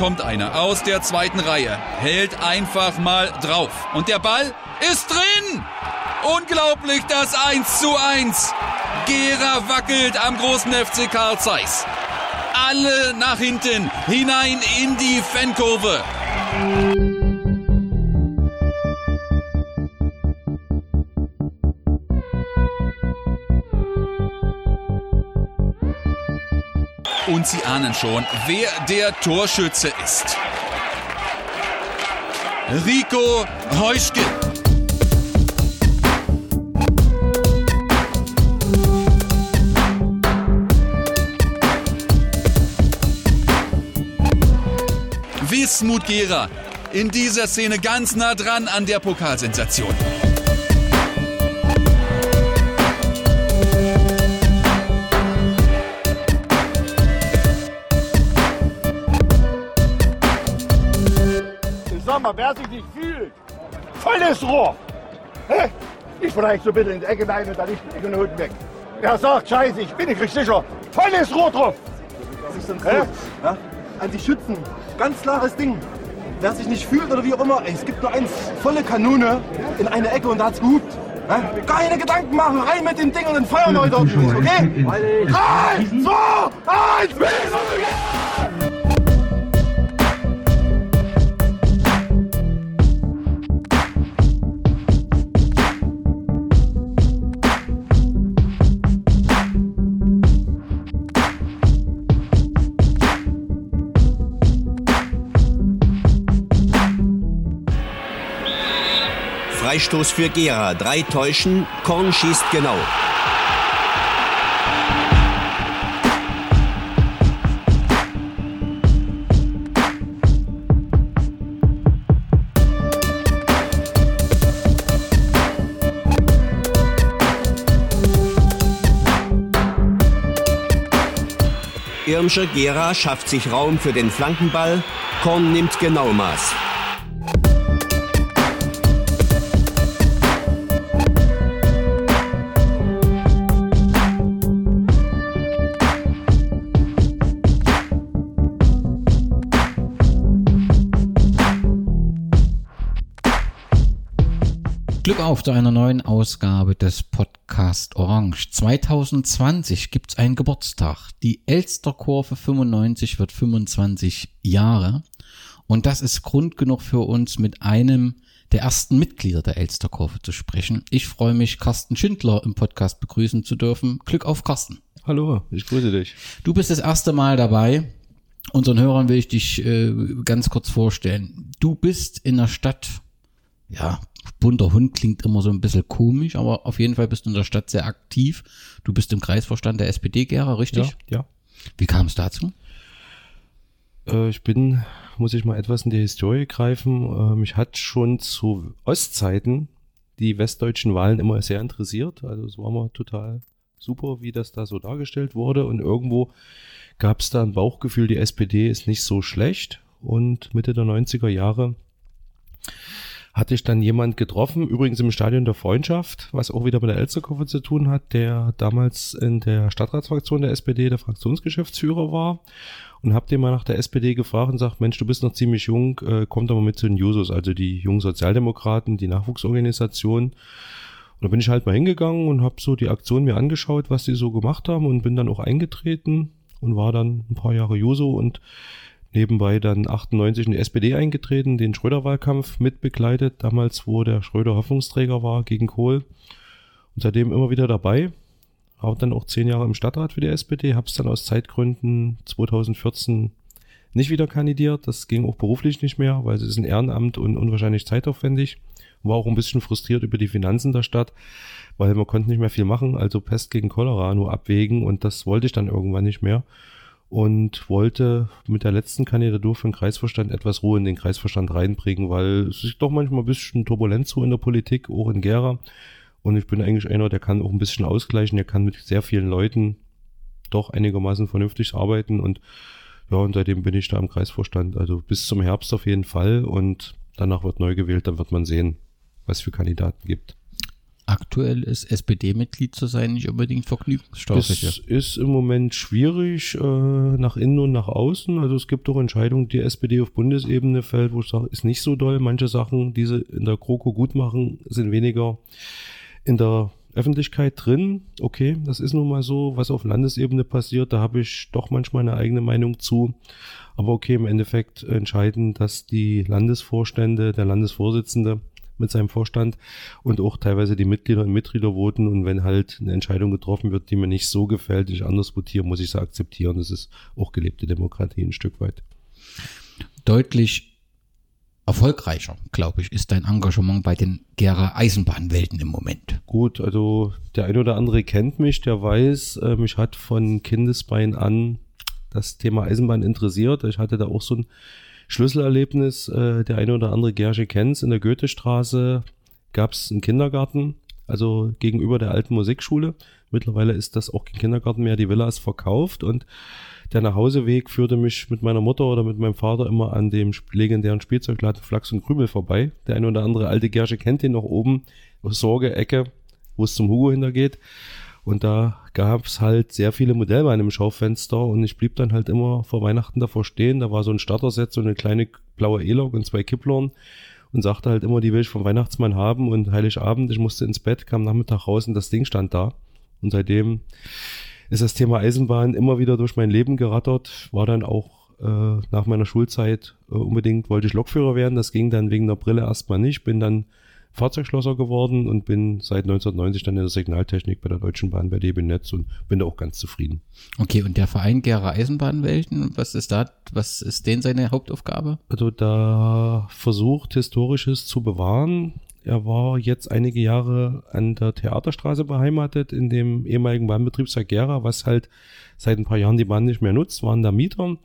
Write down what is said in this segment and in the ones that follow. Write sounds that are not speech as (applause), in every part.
Kommt einer aus der zweiten Reihe, hält einfach mal drauf. Und der Ball ist drin! Unglaublich das 1 zu 1. Gera wackelt am großen FC Karl Zeiss. Alle nach hinten, hinein in die Fankurve. Und Sie ahnen schon, wer der Torschütze ist. Rico Heuschke. Wismut Gera. In dieser Szene ganz nah dran an der Pokalsensation. Wer sich nicht fühlt, volles Rohr. Hä? Ich vielleicht so bitte in die Ecke rein und dann nicht die Ecke unten weg. Er sagt, scheiße, ich bin nicht richtig sicher. Volles Rohr drauf. Das ist dann Hä? cool. Ja? An die Schützen. Ganz klares Ding. Wer sich nicht fühlt oder wie auch immer, ey, es gibt nur eins, volle Kanone in eine Ecke und da hat's gehupt. Keine Gedanken machen, rein mit dem Ding und dann feuern wir heute ordentlich, okay? Drei, zwei, eins, Freistoß für Gera. Drei täuschen. Korn schießt genau. Irmscher Gera schafft sich Raum für den Flankenball. Korn nimmt genau auf zu einer neuen Ausgabe des Podcast Orange. 2020 gibt's einen Geburtstag. Die Elsterkurve 95 wird 25 Jahre. Und das ist Grund genug für uns, mit einem der ersten Mitglieder der Elsterkurve zu sprechen. Ich freue mich, Carsten Schindler im Podcast begrüßen zu dürfen. Glück auf, Carsten. Hallo, ich grüße dich. Du bist das erste Mal dabei. Unseren Hörern will ich dich äh, ganz kurz vorstellen. Du bist in der Stadt, ja, bunter Hund klingt immer so ein bisschen komisch, aber auf jeden Fall bist du in der Stadt sehr aktiv. Du bist im Kreisvorstand der SPD Gera, richtig? Ja, Wie kam es dazu? ja. Äh, ich bin, muss ich mal etwas in die Historie greifen. Äh, mich hat schon zu Ostzeiten die westdeutschen Wahlen immer sehr interessiert. Also es war immer total super, wie das da so dargestellt wurde. Und irgendwo gab es da ein Bauchgefühl, die SPD ist nicht so schlecht. Und Mitte der 90er Jahre hatte ich dann jemand getroffen, übrigens im Stadion der Freundschaft, was auch wieder mit der Elsterkurve zu tun hat, der damals in der Stadtratsfraktion der SPD der Fraktionsgeschäftsführer war und habe den mal nach der SPD gefragt und sagt, Mensch, du bist noch ziemlich jung, äh, komm doch mal mit zu den Jusos, also die jungen Sozialdemokraten, die Nachwuchsorganisation. Und da bin ich halt mal hingegangen und habe so die Aktion mir angeschaut, was die so gemacht haben und bin dann auch eingetreten und war dann ein paar Jahre Juso und nebenbei dann 98 in die SPD eingetreten, den Schröder-Wahlkampf mitbegleitet, damals, wo der Schröder Hoffnungsträger war gegen Kohl. Und seitdem immer wieder dabei. Habe dann auch zehn Jahre im Stadtrat für die SPD, habe es dann aus Zeitgründen 2014 nicht wieder kandidiert. Das ging auch beruflich nicht mehr, weil es ist ein Ehrenamt und unwahrscheinlich zeitaufwendig. War auch ein bisschen frustriert über die Finanzen der Stadt, weil man konnte nicht mehr viel machen. Also Pest gegen Cholera nur abwägen und das wollte ich dann irgendwann nicht mehr und wollte mit der letzten Kandidatur für den Kreisvorstand etwas Ruhe in den Kreisvorstand reinbringen, weil es ist doch manchmal ein bisschen turbulent so in der Politik, auch in Gera. Und ich bin eigentlich einer, der kann auch ein bisschen ausgleichen, der kann mit sehr vielen Leuten doch einigermaßen vernünftig arbeiten und ja, und seitdem bin ich da im Kreisvorstand, also bis zum Herbst auf jeden Fall und danach wird neu gewählt, dann wird man sehen, was für Kandidaten gibt. Aktuell ist SPD-Mitglied zu sein nicht unbedingt vergnügungssteuerlich. Es ist im Moment schwierig äh, nach innen und nach außen. Also es gibt auch Entscheidungen, die SPD auf Bundesebene fällt, wo ich sage, ist nicht so doll. Manche Sachen, die sie in der GroKo gut machen, sind weniger in der Öffentlichkeit drin. Okay, das ist nun mal so, was auf Landesebene passiert. Da habe ich doch manchmal eine eigene Meinung zu. Aber okay, im Endeffekt entscheiden, dass die Landesvorstände, der Landesvorsitzende mit seinem Vorstand und auch teilweise die Mitglieder und Mitglieder voten. Und wenn halt eine Entscheidung getroffen wird, die mir nicht so gefällt, die ich anders votiere, muss ich sie akzeptieren. Das ist auch gelebte Demokratie ein Stück weit. Deutlich erfolgreicher, glaube ich, ist dein Engagement bei den Gera Eisenbahnwelten im Moment. Gut, also der eine oder andere kennt mich, der weiß, äh, mich hat von Kindesbein an das Thema Eisenbahn interessiert. Ich hatte da auch so ein Schlüsselerlebnis. Äh, der eine oder andere Gersche kennt's. In der Goethestraße gab es einen Kindergarten, also gegenüber der alten Musikschule. Mittlerweile ist das auch kein Kindergarten mehr. Die Villa ist verkauft und der Nachhauseweg führte mich mit meiner Mutter oder mit meinem Vater immer an dem legendären Spielzeugladen Flachs und Krümel vorbei. Der eine oder andere alte Gersche kennt den noch oben, Sorge-Ecke, wo es zum Hugo hintergeht. Und da gab es halt sehr viele Modellbahnen im Schaufenster und ich blieb dann halt immer vor Weihnachten davor stehen. Da war so ein Starterset, so eine kleine blaue E-Log und zwei Kipplern und sagte halt immer, die will ich vom Weihnachtsmann haben und Heiligabend, ich musste ins Bett, kam Nachmittag raus und das Ding stand da. Und seitdem ist das Thema Eisenbahn immer wieder durch mein Leben gerattert, war dann auch äh, nach meiner Schulzeit äh, unbedingt, wollte ich Lokführer werden, das ging dann wegen der Brille erstmal nicht, bin dann Fahrzeugschlosser geworden und bin seit 1990 dann in der Signaltechnik bei der Deutschen Bahn bei DB Netz und bin da auch ganz zufrieden. Okay, und der Verein Gera Eisenbahnwelten, was ist da, was ist denn seine Hauptaufgabe? Also da versucht Historisches zu bewahren. Er war jetzt einige Jahre an der Theaterstraße beheimatet, in dem ehemaligen Bahnbetriebswerk Gera, was halt seit ein paar Jahren die Bahn nicht mehr nutzt, waren da Mieter.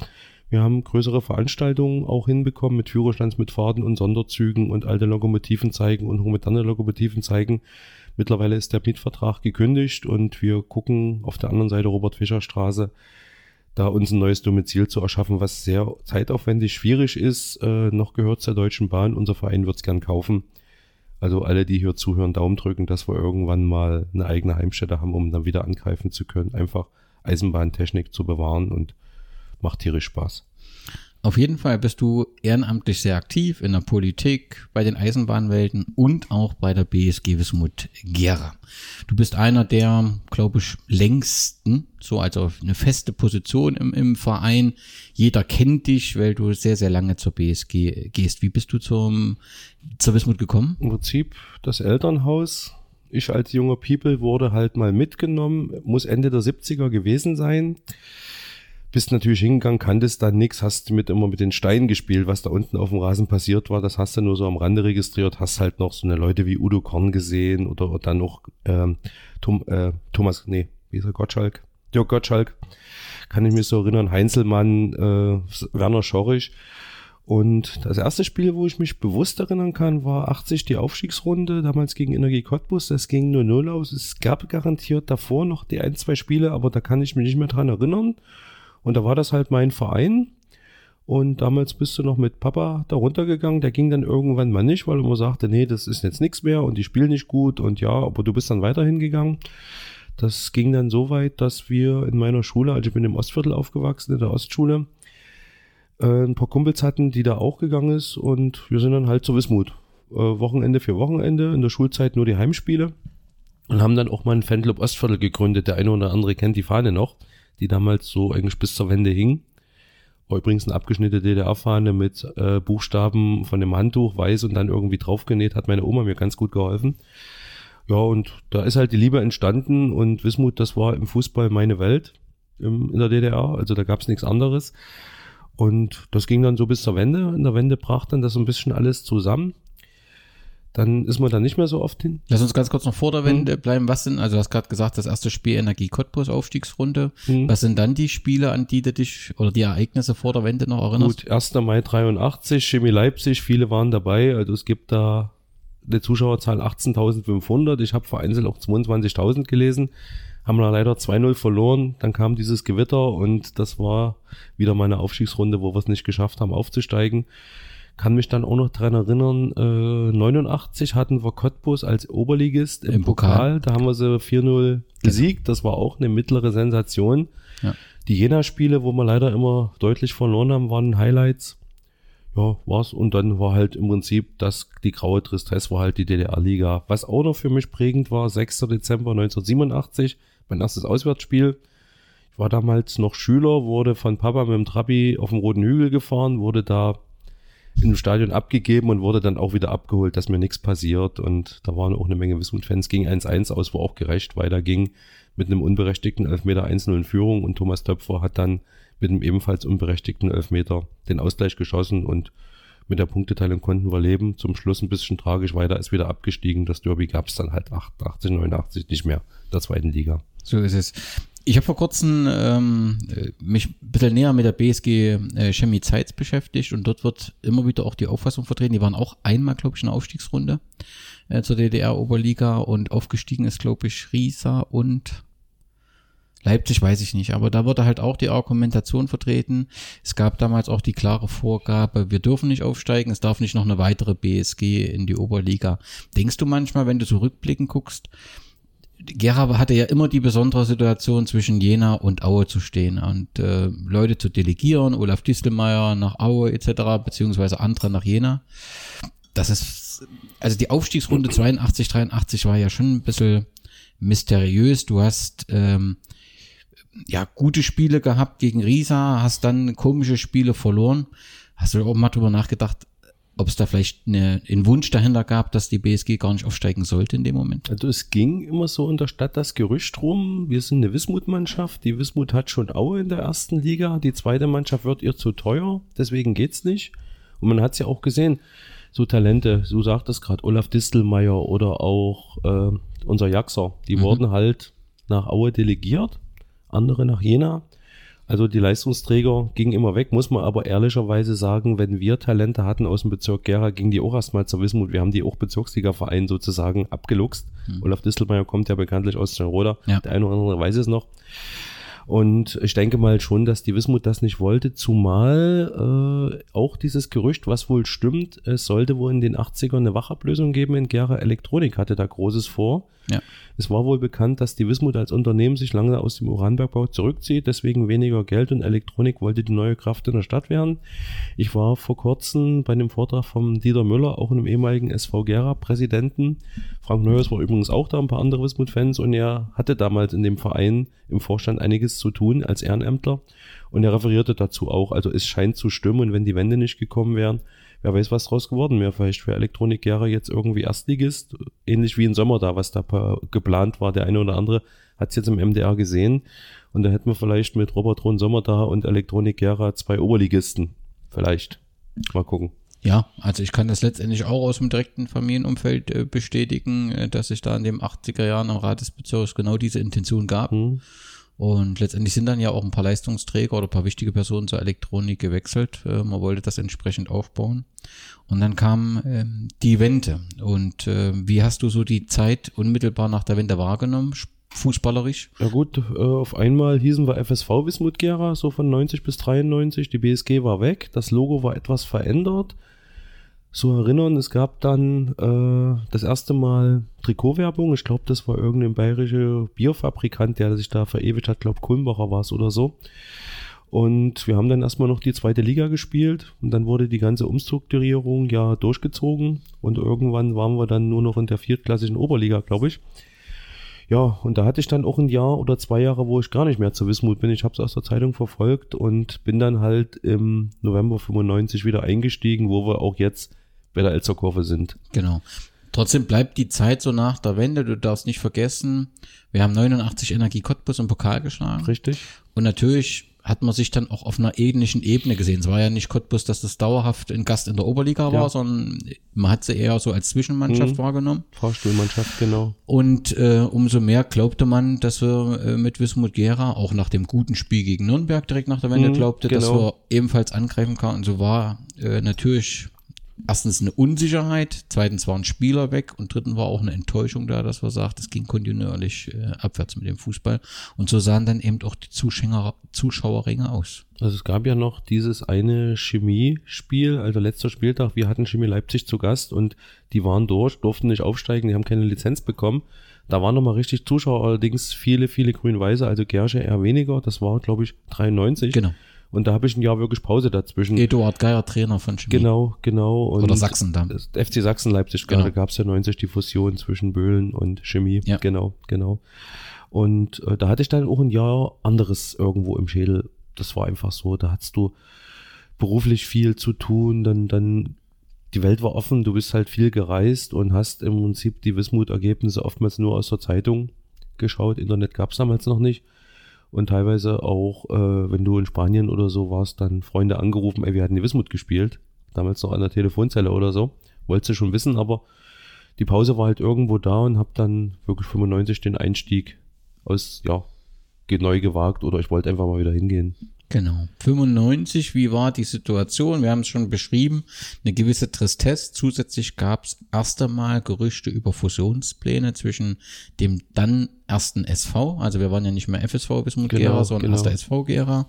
Wir haben größere Veranstaltungen auch hinbekommen mit Führerstandsmitfahrten und Sonderzügen und alte Lokomotiven zeigen und hochmoderne Lokomotiven zeigen. Mittlerweile ist der Mietvertrag gekündigt und wir gucken auf der anderen Seite Robert-Fischer-Straße, da uns ein neues Domizil zu erschaffen, was sehr zeitaufwendig schwierig ist. Äh, noch gehört es der Deutschen Bahn. Unser Verein wird es gern kaufen. Also alle, die hier zuhören, Daumen drücken, dass wir irgendwann mal eine eigene Heimstätte haben, um dann wieder angreifen zu können. Einfach Eisenbahntechnik zu bewahren und macht tierisch Spaß. Auf jeden Fall bist du ehrenamtlich sehr aktiv in der Politik, bei den Eisenbahnwelten und auch bei der BSG Wismut Gera. Du bist einer der, glaube ich, längsten, so also eine feste Position im, im Verein. Jeder kennt dich, weil du sehr, sehr lange zur BSG gehst. Wie bist du zum, zur Wismut gekommen? Im Prinzip das Elternhaus. Ich als junger People wurde halt mal mitgenommen, muss Ende der 70er gewesen sein bist natürlich hingegangen, kanntest dann nichts, hast mit immer mit den Steinen gespielt, was da unten auf dem Rasen passiert war, das hast du nur so am Rande registriert, hast halt noch so eine Leute wie Udo Korn gesehen oder, oder dann noch ähm, Tom, äh, Thomas, nee, wie ist er, Gottschalk? Dirk Gottschalk, kann ich mich so erinnern, Heinzelmann, äh, Werner Schorrich. Und das erste Spiel, wo ich mich bewusst erinnern kann, war 80 die Aufstiegsrunde, damals gegen Energie Cottbus. Das ging nur 0 aus. Es gab garantiert davor noch die ein, zwei Spiele, aber da kann ich mich nicht mehr dran erinnern. Und da war das halt mein Verein. Und damals bist du noch mit Papa da runtergegangen. Der ging dann irgendwann mal nicht, weil er immer sagte, nee, das ist jetzt nichts mehr und die spielen nicht gut und ja, aber du bist dann weiterhin gegangen. Das ging dann so weit, dass wir in meiner Schule, also ich bin im Ostviertel aufgewachsen, in der Ostschule, äh, ein paar Kumpels hatten, die da auch gegangen ist und wir sind dann halt zur Wismut. Äh, Wochenende für Wochenende, in der Schulzeit nur die Heimspiele und haben dann auch mal einen Fanclub Ostviertel gegründet. Der eine oder andere kennt die Fahne noch die damals so eigentlich bis zur Wende hing. War übrigens eine abgeschnittene DDR-Fahne mit äh, Buchstaben von dem Handtuch weiß und dann irgendwie draufgenäht, hat meine Oma mir ganz gut geholfen. Ja, und da ist halt die Liebe entstanden und Wismut, das war im Fußball meine Welt im, in der DDR, also da gab es nichts anderes. Und das ging dann so bis zur Wende. In der Wende brach dann das so ein bisschen alles zusammen dann ist man da nicht mehr so oft hin. Lass uns ganz kurz noch vor der Wende hm. bleiben. Was sind, also du hast gerade gesagt, das erste Spiel Energie Cottbus Aufstiegsrunde. Hm. Was sind dann die Spiele, an die du dich oder die Ereignisse vor der Wende noch erinnerst? Gut, 1. Mai 83, Chemie Leipzig, viele waren dabei. Also es gibt da eine Zuschauerzahl 18.500. Ich habe vereinzelt auch 22.000 gelesen. Haben wir leider 2-0 verloren. Dann kam dieses Gewitter und das war wieder meine Aufstiegsrunde, wo wir es nicht geschafft haben aufzusteigen Kann mich dann auch noch dran erinnern, äh, 89 hatten wir Cottbus als Oberligist im, Im Pokal. Pokal. Da haben wir sie 4-0 besiegt. Das war auch eine mittlere Sensation. Ja. Die Jena-Spiele, wo wir leider immer deutlich verloren haben, waren Highlights. Ja, war's. Und dann war halt im Prinzip das, die graue Tristesse war halt die DDR-Liga. Was auch noch für mich prägend war, 6. Dezember 1987, mein erstes Auswärtsspiel. Ich war damals noch Schüler, wurde von Papa mit dem Trabi auf dem Roten Hügel gefahren, wurde da im Stadion abgegeben und wurde dann auch wieder abgeholt, dass mir nichts passiert. Und da waren auch eine Menge Wismut-Fans. Ging 1-1 aus, wo auch gerecht weiterging mit einem unberechtigten Elfmeter 1-0 in Führung. Und Thomas Töpfer hat dann mit einem ebenfalls unberechtigten Elfmeter den Ausgleich geschossen und mit der Punkteteilung konnten wir leben. Zum Schluss ein bisschen tragisch weiter, ist wieder abgestiegen. Das Derby gab es dann halt 88, 89 nicht mehr, der zweiten Liga. So ist es. Ich habe vor kurzem ähm, äh, mich ein bisschen näher mit der BSG äh, Chemie Zeitz beschäftigt und dort wird immer wieder auch die Auffassung vertreten. Die waren auch einmal, glaube ich, in der Aufstiegsrunde äh, zur DDR-Oberliga und aufgestiegen ist, glaube ich, Riesa und Leipzig weiß ich nicht, aber da wurde halt auch die Argumentation vertreten. Es gab damals auch die klare Vorgabe, wir dürfen nicht aufsteigen, es darf nicht noch eine weitere BSG in die Oberliga. Denkst du manchmal, wenn du so rückblickend guckst, Gera hatte ja immer die besondere Situation zwischen Jena und Aue zu stehen und äh, Leute zu delegieren, Olaf Distelmeier nach Aue etc., beziehungsweise andere nach Jena. Das ist, also die Aufstiegsrunde 82, 83 war ja schon ein bisschen mysteriös. Du hast ähm, ja gute Spiele gehabt gegen Riesa, hast dann komische Spiele verloren. Hast du auch mal drüber nachgedacht, ob es da vielleicht eine, einen Wunsch dahinter gab, dass die BSG gar nicht aufsteigen sollte in dem Moment? Also es ging immer so in der Stadt das Gerücht rum, wir sind eine Wismut-Mannschaft, die Wismut hat schon Aue in der ersten Liga, die zweite Mannschaft wird ihr zu teuer, deswegen geht's nicht. Und man hat's ja auch gesehen, so Talente, du sagtest gerade Olaf Distelmeier oder auch äh, unser Jaxer, die Mhm. wurden halt nach Aue delegiert, andere nach Jena. Also die Leistungsträger gingen immer weg, muss man aber ehrlicherweise sagen, wenn wir Talente hatten aus dem Bezirk Gera, gingen die auch erstmal zur Wismut. Wir haben die auch Bezirksliga-Verein sozusagen abgeluchst. Olaf Distelmeier kommt ja bekanntlich aus Steinroda, Ja. der eine oder andere weiß es noch. Und ich denke mal schon, dass die Wismut das nicht wollte, zumal äh, auch dieses Gerücht, was wohl stimmt, es sollte wohl in den 80ern eine Wachablösung geben in Gera Elektronik, hatte da Großes vor. Ja. Es war wohl bekannt, dass die Wismut als Unternehmen sich lange aus dem Uranbergbau zurückzieht, deswegen weniger Geld und Elektronik wollte die neue Kraft in der Stadt werden. Ich war vor kurzem bei einem Vortrag vom Dieter Müller, auch einem ehemaligen SV Gera-Präsidenten. Frank Neuhaus war übrigens auch da, ein paar andere Wismut-Fans und er hatte damals in dem Verein im Vorstand einiges zu tun als Ehrenämtler und er referierte dazu auch. Also es scheint zu stimmen und wenn die Wände nicht gekommen wären, wer weiß, was draus geworden wäre. Vielleicht für Elektronik Gera jetzt irgendwie Erstligist, ähnlich wie im Sommer da, was da geplant war. Der eine oder andere hat es jetzt im MDR gesehen und da hätten wir vielleicht mit Robert Rohn Sommer da und Elektronik Gera zwei Oberligisten. Vielleicht. Mal gucken. Ja, also ich kann das letztendlich auch aus dem direkten Familienumfeld äh, bestätigen, äh, dass es da in den 80er Jahren am Rat des Bezirks genau diese Intention gab. Hm. Und letztendlich sind dann ja auch ein paar Leistungsträger oder ein paar wichtige Personen zur Elektronik gewechselt. Äh, man wollte das entsprechend aufbauen. Und dann kam ähm, die Wende. Und äh, wie hast du so die Zeit unmittelbar nach der Wende wahrgenommen, sch- fußballerisch? Ja gut, äh, auf einmal hießen wir FSV Wismut Gera, so von 90 bis 93. Die BSG war weg, das Logo war etwas verändert. So erinnern, es gab dann äh, das erste Mal Trikotwerbung. Ich glaube, das war irgendein bayerischer Bierfabrikant, der sich da verewigt hat. glaube Kulmbacher war es oder so. Und wir haben dann erstmal noch die zweite Liga gespielt und dann wurde die ganze Umstrukturierung ja durchgezogen und irgendwann waren wir dann nur noch in der viertklassigen Oberliga, glaube ich. Ja, und da hatte ich dann auch ein Jahr oder zwei Jahre, wo ich gar nicht mehr zu Wismut bin. Ich habe es aus der Zeitung verfolgt und bin dann halt im November 95 wieder eingestiegen, wo wir auch jetzt der Elster Kurve sind. Genau. Trotzdem bleibt die Zeit so nach der Wende. Du darfst nicht vergessen, wir haben 89 Energie Cottbus im Pokal geschlagen. Richtig? Und natürlich hat man sich dann auch auf einer ähnlichen Ebene gesehen. Es war ja nicht Cottbus, dass das dauerhaft ein Gast in der Oberliga war, Ja. sondern man hat sie eher so als Zwischenmannschaft Mhm. wahrgenommen. Fahrstuhlmannschaft, genau. Und äh, umso mehr glaubte man, dass wir äh, mit Wismut Gera auch nach dem guten Spiel gegen Nürnberg direkt nach der Wende Mhm, glaubte, dass genau. wir ebenfalls angreifen können. Und so war äh, natürlich erstens eine Unsicherheit, zweitens waren Spieler weg und drittens war auch eine Enttäuschung da, dass wir sagt, es ging kontinuierlich äh, abwärts mit dem Fußball. Und so sahen dann eben auch die Zuschauer, Zuschauerringe aus. Also es gab ja noch dieses eine Chemie-Spiel, also letzter Spieltag, wir hatten Chemie Leipzig zu Gast und die waren durch, durften nicht aufsteigen, die haben keine Lizenz bekommen. Da waren nochmal richtig Zuschauer, allerdings viele, viele Grün-Weiße, also Gersche eher weniger. Das war, glaube ich, 93. Genau. Und da habe ich ein Jahr wirklich Pause dazwischen. Eduard Geier, Trainer von Chemie. Genau, genau. Und Oder Sachsen dann. FC Sachsen Leipzig, Genau. gerade gab es ja 90 die Fusion zwischen Böhlen und Chemie. Ja. Genau, genau. Und äh, da hatte ich dann auch ein Jahr anderes irgendwo im Schädel. Das war einfach so. Da hattest du beruflich viel zu tun, dann, dann die Welt war offen, du bist halt viel gereist und hast im Prinzip die Wismut-Ergebnisse oftmals nur aus der Zeitung geschaut. Internet gab es damals noch nicht. Und teilweise auch, äh, wenn du in Spanien oder so warst, dann Freunde angerufen, ey, wir hatten die Wismut gespielt. Damals noch an der Telefonzelle oder so. Wolltest du schon wissen, aber die Pause war halt irgendwo da und hab dann wirklich 95 den Einstieg aus, ja, neu gewagt oder ich wollte einfach mal wieder hingehen. Genau. 95, wie war die Situation? Wir haben es schon beschrieben, eine gewisse Tristesse. Zusätzlich gab es erst einmal Gerüchte über Fusionspläne zwischen dem dann ersten SV, also wir waren ja nicht mehr FSV Wismut Genau, Gera, sondern genau. erster SV Gera,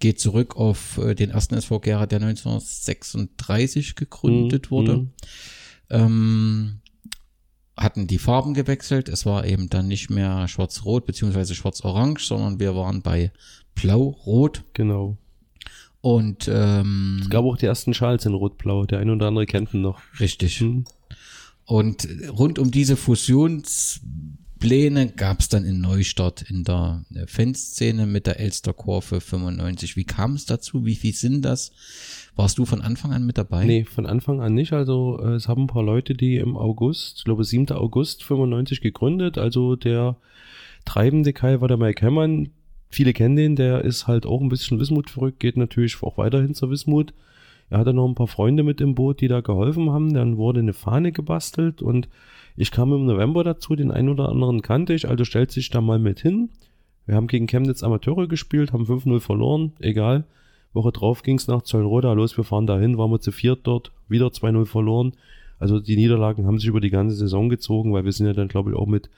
geht zurück auf äh, den ersten SV Gera, der 1936 gegründet Mhm, wurde. mhm. Ähm, hatten die Farben gewechselt. Es war eben dann nicht mehr schwarz-rot beziehungsweise schwarz-orange, sondern wir waren bei blau-rot. Genau. Und ähm, Es gab auch die ersten Schals in Rot-Blau. Der ein oder andere kennt ihn noch. richtig. Hm. Und rund um diese Fusionspläne gab es dann in Neustadt in der Fanszene mit der Elsterkurve 95. Wie kam es dazu? Wie viel sind das? Warst du von Anfang an mit dabei? Nee, von Anfang an nicht. Also äh, es haben ein paar Leute, die im August, ich glaube 7. August 95 gegründet. Also der treibende Kai war der Mike Hemmern. Viele kennen den, der ist halt auch ein bisschen Wismut verrückt, geht natürlich auch weiterhin zur Wismut. Er hatte noch ein paar Freunde mit im Boot, die da geholfen haben. Dann wurde eine Fahne gebastelt und ich kam im November dazu, den einen oder anderen kannte ich, also stellt sich da mal mit hin. Wir haben gegen Chemnitz Amateure gespielt, haben 5-0 verloren, egal. Woche drauf ging's nach Zollenroda, los, wir fahren dahin, waren wir zu viert dort, wieder 2-0 verloren. Also die Niederlagen haben sich über die ganze Saison gezogen, weil wir sind ja dann, glaube ich, auch mit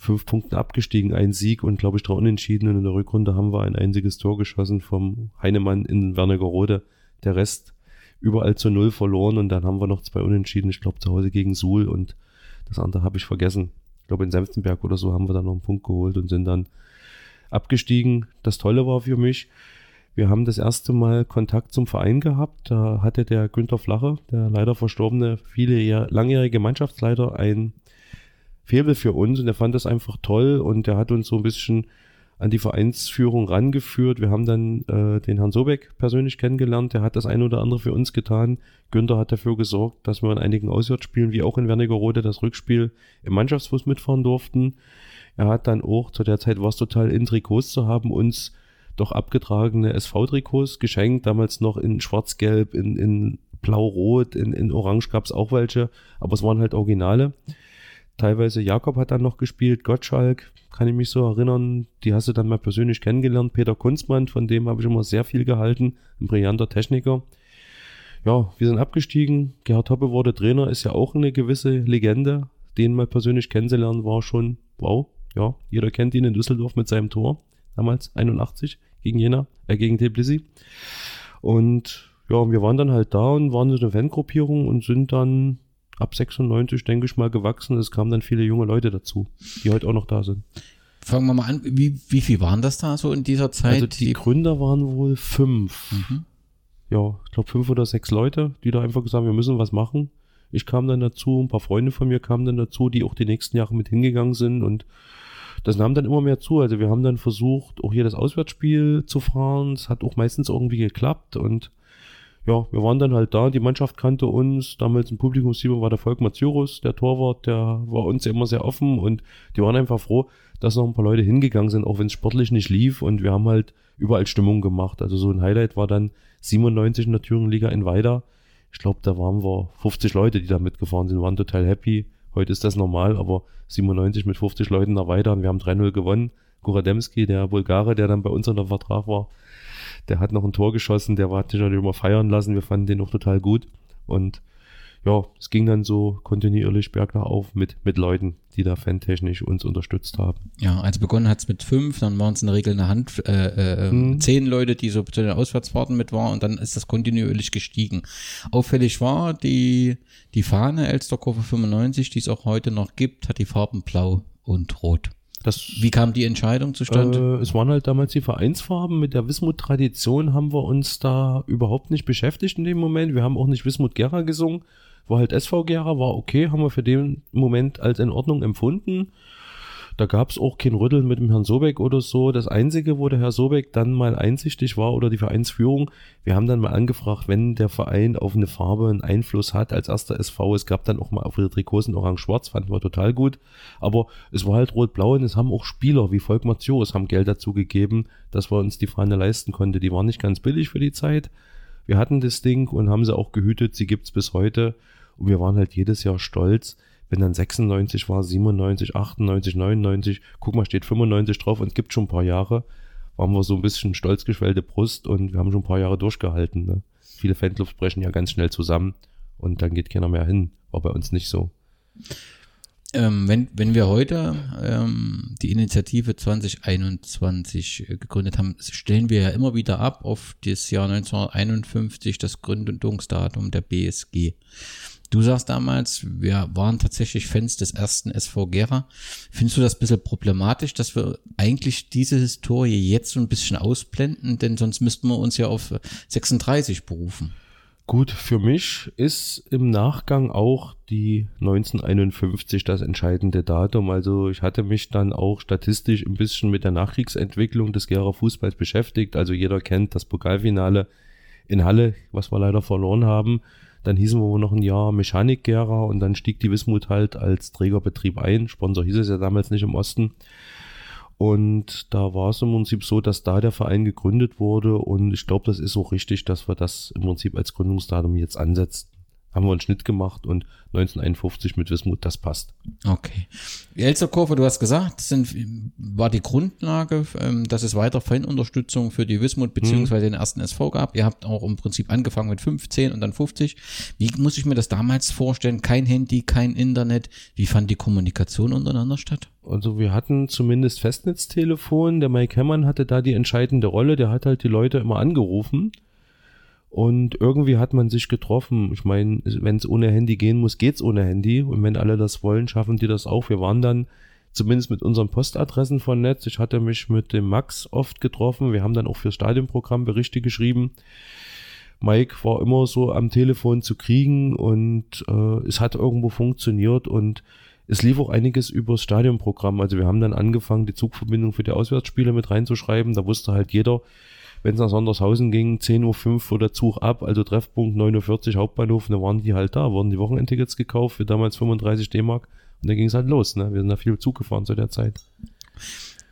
fünf Punkten abgestiegen, ein Sieg und, glaube ich, drei Unentschieden. Und in der Rückrunde haben wir ein einziges Tor geschossen vom Heinemann in Wernigerode. Der Rest überall zu Null verloren und dann haben wir noch zwei Unentschieden, ich glaube, zu Hause gegen Suhl und das andere habe ich vergessen. Ich glaube, in Senftenberg oder so haben wir dann noch einen Punkt geholt und sind dann abgestiegen. Das Tolle war für mich, wir haben das erste Mal Kontakt zum Verein gehabt. Da hatte der Günther Flache, der leider verstorbene, viele langjährige Mannschaftsleiter, ein Faible für uns und er fand das einfach toll und er hat uns so ein bisschen an die Vereinsführung rangeführt. Wir haben dann äh, den Herrn Sobeck persönlich kennengelernt. Der hat das ein oder andere für uns getan. Günther hat dafür gesorgt, dass wir in einigen Auswärtsspielen, wie auch in Wernigerode, das Rückspiel im Mannschaftsbus mitfahren durften. Er hat dann auch, zu der Zeit war es total in Trikots zu haben, uns doch abgetragene SV-Trikots geschenkt, damals noch in schwarz-gelb, in, in blau-rot, in, in orange gab es auch welche, aber es waren halt Originale. Teilweise Jakob hat dann noch gespielt, Gottschalk, kann ich mich so erinnern, die hast du dann mal persönlich kennengelernt, Peter Kunzmann, von dem habe ich immer sehr viel gehalten, ein brillanter Techniker. Ja, wir sind abgestiegen, Gerhard Hoppe wurde Trainer, ist ja auch eine gewisse Legende, den mal persönlich kennenzulernen war schon, wow, ja, jeder kennt ihn in Düsseldorf mit seinem Tor, damals 81 gegen Jena, äh, gegen Tbilisi. Und ja, wir waren dann halt da und waren so eine Fangruppierung und sind dann ab 96, denke ich mal, gewachsen. Es kamen dann viele junge Leute dazu, die heute auch noch da sind. Fangen wir mal an. Wie, wie viel waren das da so in dieser Zeit? Also die Gründer waren wohl fünf. Mhm. Ja, ich glaube fünf oder sechs Leute, die da einfach gesagt haben, wir müssen was machen. Ich kam dann dazu, ein paar Freunde von mir kamen dann dazu, die auch die nächsten Jahre mit hingegangen sind und das nahm dann immer mehr zu. Also wir haben dann versucht, auch hier das Auswärtsspiel zu fahren. Es hat auch meistens irgendwie geklappt und ja, wir waren dann halt da, die Mannschaft kannte uns, damals im Publikumsteam war der Volkmar Zyrus, der Torwart, der war uns immer sehr offen und die waren einfach froh, dass noch ein paar Leute hingegangen sind, auch wenn es sportlich nicht lief und wir haben halt überall Stimmung gemacht. Also so ein Highlight war dann 97 in der Thüringenliga in Weida. Ich glaube, da waren wir 50 Leute, die da mitgefahren sind, waren total happy. Heute ist das normal, aber 97 mit 50 Leuten nach Weida und wir haben 3-0 gewonnen. Gorademski, der Bulgare, der dann bei uns unter Vertrag war, der hat noch ein Tor geschossen, der war hat sich natürlich immer feiern lassen. Wir fanden den auch total gut. Und ja, es ging dann so kontinuierlich bergauf mit, mit Leuten, die da fantechnisch uns unterstützt haben. Ja, also begonnen hat's mit fünf, dann waren es in der Regel eine Hand, äh, äh, Mhm. zehn Leute, die so zu den Auswärtsfahrten mit waren und dann ist das kontinuierlich gestiegen. Auffällig war die, die Fahne Elsterkurve 95, die es auch heute noch gibt, hat die Farben blau und rot. Das, Wie kam die Entscheidung zustande? äh, es waren halt damals die Vereinsfarben. Mit der Wismut-Tradition haben wir uns da überhaupt nicht beschäftigt in dem Moment. Wir haben auch nicht Wismut Gera gesungen. War halt SV Gera, war okay, haben wir für den Moment als in Ordnung empfunden. Da gab es auch kein Rütteln mit dem Herrn Sobeck oder so. Das Einzige, wo der Herr Sobeck dann mal einsichtig war oder die Vereinsführung, wir haben dann mal angefragt, wenn der Verein auf eine Farbe einen Einfluss hat als erster SV. Es gab dann auch mal auf ihre Trikots ein Orange-Schwarz, fanden wir total gut. Aber es war halt rot-blau und es haben auch Spieler wie Volkmar Zioris haben Geld dazu gegeben, dass wir uns die Fahne leisten konnten. Die war nicht ganz billig für die Zeit. Wir hatten das Ding und haben sie auch gehütet. Sie gibt's bis heute. Und wir waren halt jedes Jahr stolz, wenn dann 96 war, 97, 98, 99, guck mal, steht 95 drauf und es gibt schon ein paar Jahre, waren wir so ein bisschen stolz geschwellte Brust und wir haben schon ein paar Jahre durchgehalten. Ne? Viele Fanclubs brechen ja ganz schnell zusammen und dann geht keiner mehr hin. War bei uns nicht so. Ähm, wenn, wenn wir heute ähm, die Initiative 2021 äh, gegründet haben, stellen wir ja immer wieder ab auf das Jahr 1951, das Gründungsdatum der BSG. Du sagst damals, wir waren tatsächlich Fans des ersten SV Gera. Findest du das ein bisschen problematisch, dass wir eigentlich diese Historie jetzt so ein bisschen ausblenden? Denn sonst müssten wir uns ja auf 36 berufen. Gut, für mich ist im Nachgang auch die 1951 das entscheidende Datum. Also ich hatte mich dann auch statistisch ein bisschen mit der Nachkriegsentwicklung des Gera Fußballs beschäftigt. Also jeder kennt das Pokalfinale in Halle, was wir leider verloren haben. Dann hießen wir noch ein Jahr Mechanik Gera und dann stieg die Wismut halt als Trägerbetrieb ein. Sponsor hieß es ja damals nicht im Osten. Und da war es im Prinzip so, dass da der Verein gegründet wurde und ich glaube, das ist auch richtig, dass wir das im Prinzip als Gründungsdatum jetzt ansetzen. Haben wir einen Schnitt gemacht und 1951 mit Wismut, das passt. Okay. Die Elsterkurve, du hast gesagt, das sind, war die Grundlage, ähm, dass es weiter Fanunterstützung für die Wismut beziehungsweise den ersten SV gab. Ihr habt auch im Prinzip angefangen mit 15 und dann 50. Wie muss ich mir das damals vorstellen? Kein Handy, kein Internet. Wie fand die Kommunikation untereinander statt? Also wir hatten zumindest Festnetztelefon. Der Mike Hemmern hatte da die entscheidende Rolle. Der hat halt die Leute immer angerufen. Und irgendwie hat man sich getroffen. Ich meine, wenn es ohne Handy gehen muss, geht's ohne Handy. Und wenn alle das wollen, schaffen die das auch. Wir waren dann zumindest mit unseren Postadressen vernetzt. Ich hatte mich mit dem Max oft getroffen. Wir haben dann auch fürs Stadionprogramm Berichte geschrieben. Mike war immer so am Telefon zu kriegen und äh, es hat irgendwo funktioniert und es lief auch einiges übers Stadionprogramm. Also wir haben dann angefangen, die Zugverbindung für die Auswärtsspiele mit reinzuschreiben. Da wusste halt jeder, wenn es nach Sondershausen ging, 10.05 Uhr der Zug ab, also Treffpunkt 49 Hauptbahnhof, und da waren die halt da, wurden die Wochenendtickets gekauft für damals 35 D-Mark und dann ging es halt los. Ne? Wir sind da viel Zug gefahren zu der Zeit.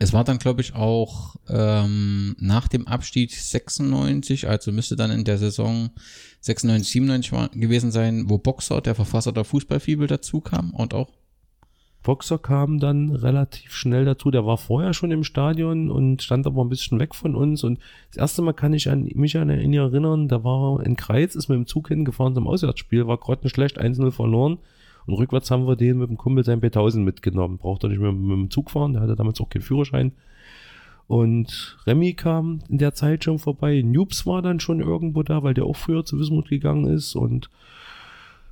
Es war dann, glaube ich, auch ähm, nach dem Abstieg 96, also müsste dann in der Saison 96, 97 war, gewesen sein, wo Boxer, der Verfasser der Fußballfibel, dazu kam und auch Boxer kam dann relativ schnell dazu. Der war vorher schon im Stadion und stand aber ein bisschen weg von uns. Und das erste Mal kann ich an, mich an ihn erinnern, da war in Kreiz, ist mit dem Zug hingefahren zum Auswärtsspiel, war grottenschlecht, 1-0 verloren. Und rückwärts haben wir den mit dem Kumpel sein B1000 mitgenommen. Braucht er nicht mehr mit dem Zug fahren, der hatte damals auch keinen Führerschein. Und Remy kam in der Zeit schon vorbei. Noobs war dann schon irgendwo da, weil der auch früher zu Wismut gegangen ist. Und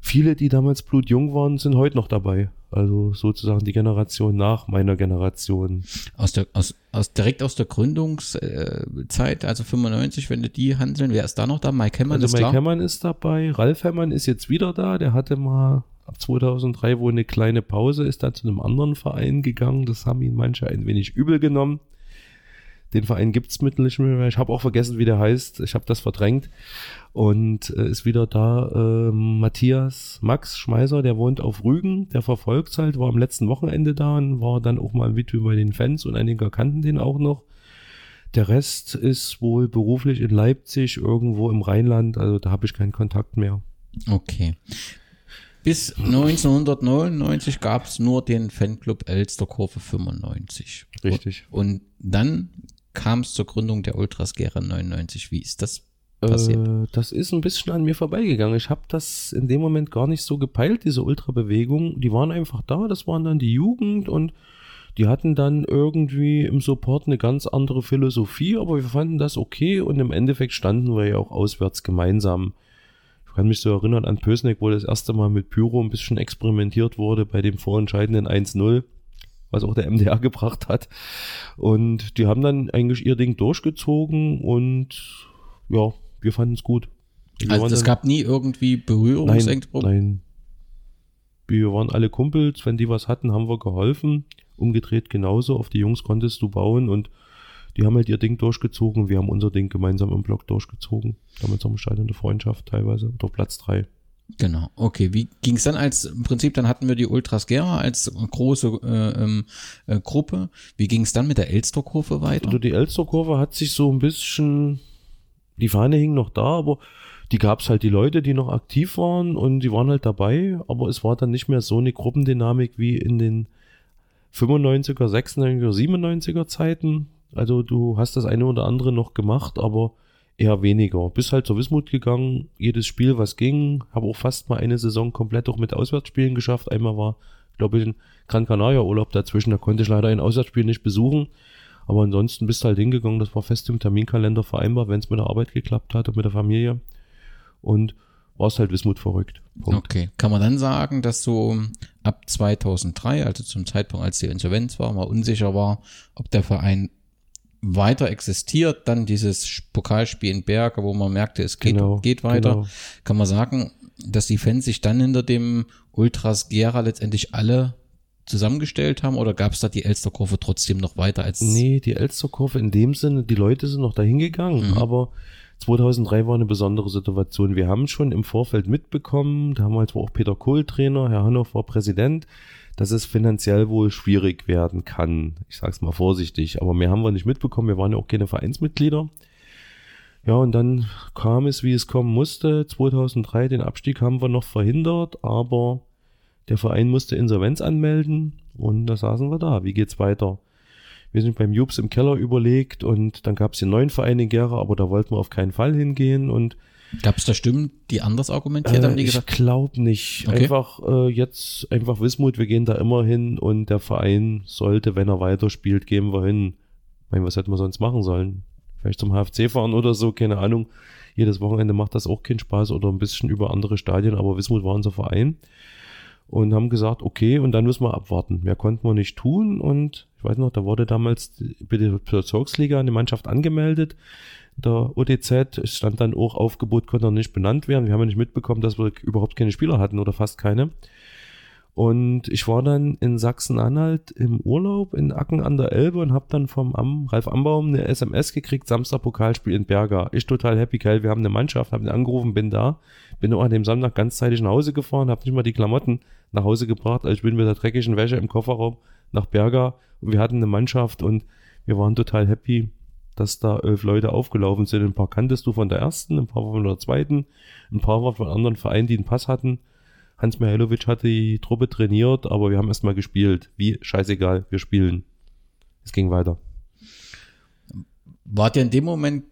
viele, die damals blutjung waren, sind heute noch dabei. Also sozusagen die Generation nach meiner Generation. aus der, aus, aus, direkt aus der Gründungszeit, also 95, wenn du die handeln, wer ist da noch da? Mike Hemmern Also ist Mike klar. Hemmern ist dabei, Ralf Hemmern ist jetzt wieder da, der hatte mal ab 2003 wohl eine kleine Pause, ist dann zu einem anderen Verein gegangen, das haben ihn manche ein wenig übel genommen. Den Verein gibt's mittlerweile nicht mehr, ich habe auch vergessen, wie der heißt, ich habe das verdrängt und äh, ist wieder da äh, Matthias Max Schmeiser, der wohnt auf Rügen, der verfolgt halt, war am letzten Wochenende da und war dann auch mal mit bei den Fans und einige kannten den auch noch. Der Rest ist wohl beruflich in Leipzig, irgendwo im Rheinland, also da habe ich keinen Kontakt mehr. Okay. Bis 1999 gab es nur den Fanclub Elsterkurve 95. Richtig. Und dann kam es zur Gründung der Ultras Gera 99. Wie ist das passiert? Äh, das ist ein bisschen an mir vorbeigegangen. Ich habe das in dem Moment gar nicht so gepeilt, diese Ultrabewegung. Die waren einfach da, das waren dann die Jugend und die hatten dann irgendwie im Support eine ganz andere Philosophie, aber wir fanden das okay und im Endeffekt standen wir ja auch auswärts gemeinsam. Ich kann mich so erinnern an Pösneck, wo das erste Mal mit Pyro ein bisschen experimentiert wurde bei dem vorentscheidenden 1-0 was auch der MDR (laughs) gebracht hat. Und die haben dann eigentlich ihr Ding durchgezogen und ja, wir fanden es gut. Wir Also es gab nie irgendwie nein, Berührungsängste. nein. Wir waren alle Kumpels, wenn die was hatten, haben wir geholfen. Umgedreht genauso, auf die Jungs konntest du bauen und die haben halt ihr Ding durchgezogen. Wir haben unser Ding gemeinsam im Block durchgezogen. Damals am Stadion der Freundschaft teilweise, oder Platz drei. Genau, okay. Wie ging es dann als, im Prinzip, dann hatten wir die Ultras Gera als große äh, ähm, äh, Gruppe. Wie ging es dann mit der Elsterkurve weiter? Also die Elsterkurve hat sich so ein bisschen, die Fahne hing noch da, aber die gab es halt die Leute, die noch aktiv waren und die waren halt dabei, aber es war dann nicht mehr so eine Gruppendynamik wie in den 95er, 96er, 97er Zeiten. Also du hast das eine oder andere noch gemacht, aber eher weniger. Bist halt zur Wismut gegangen, jedes Spiel, was ging. Habe auch fast mal eine Saison komplett auch mit Auswärtsspielen geschafft. Einmal war, glaube ich, ein Gran Canaria Urlaub dazwischen. Da konnte ich leider ein Auswärtsspiel nicht besuchen. Aber ansonsten bist du halt hingegangen. Das war fest im Terminkalender vereinbar, wenn es mit der Arbeit geklappt hat und mit der Familie. Und warst halt Wismut verrückt. Punkt. Okay. Kann man dann sagen, dass so ab 2003, also zum Zeitpunkt, als die Insolvenz war, mal unsicher war, ob der Verein weiter existiert, dann dieses Pokalspiel in Berge, wo man merkte, es geht, Genau, geht weiter, genau. kann man sagen, dass die Fans sich dann hinter dem Ultras Gera letztendlich alle zusammengestellt haben oder gab es da die Elsterkurve trotzdem noch weiter als Nee, die Elsterkurve in dem Sinne, die Leute sind noch dahin gegangen, Mhm. aber 2003 war eine besondere Situation. Wir haben schon im Vorfeld mitbekommen, damals war auch Peter Kohl Trainer, Herr Hannoff war Präsident, dass es finanziell wohl schwierig werden kann. Ich sag's mal vorsichtig, aber mehr haben wir nicht mitbekommen. Wir waren ja auch keine Vereinsmitglieder. Ja, und dann kam es, wie es kommen musste. 2003 den Abstieg haben wir noch verhindert, aber der Verein musste Insolvenz anmelden und da saßen wir da. Wie geht's weiter? Wir sind beim Jubs im Keller überlegt und dann gab es den neuen Verein in Gera, aber da wollten wir auf keinen Fall hingehen und gab es da Stimmen, die anders argumentiert haben, äh, die ich gesagt glaube nicht. Okay. Einfach äh, jetzt einfach Wismut, wir gehen da immer hin und der Verein sollte, wenn er weiterspielt, gehen wir hin. Ich meine, was hätten wir sonst machen sollen? Vielleicht zum HFC fahren oder so, keine Ahnung. Jedes Wochenende macht das auch keinen Spaß oder ein bisschen über andere Stadien, aber Wismut war unser Verein und haben gesagt, okay, und dann müssen wir abwarten. Mehr konnten wir nicht tun und ich weiß noch, da wurde damals bei der Bezirksliga eine Mannschaft angemeldet. Der es stand dann auch Aufgebot, konnte noch nicht benannt werden. Wir haben ja nicht mitbekommen, dass wir überhaupt keine Spieler hatten oder fast keine. Und ich war dann in Sachsen-Anhalt im Urlaub in Acken an der Elbe und habe dann vom Am Ralf Ambaum eine SMS gekriegt, Samstag Pokalspiel in Berger. Ich total happy, geil, wir haben eine Mannschaft, habe ihn angerufen, bin da. Bin auch an dem Samstag ganzzeitig nach Hause gefahren, habe nicht mal die Klamotten nach Hause gebracht, also ich bin mit der dreckigen Wäsche im Kofferraum nach Berger und wir hatten eine Mannschaft und wir waren total happy, dass da elf Leute aufgelaufen sind. Ein paar kanntest du von der ersten, ein paar von der zweiten, ein paar von anderen Vereinen, die einen Pass hatten. Hans Mihailovic hatte die Truppe trainiert, aber wir haben erstmal gespielt. Wie? Scheißegal, wir spielen. Es ging weiter. War dir in dem Moment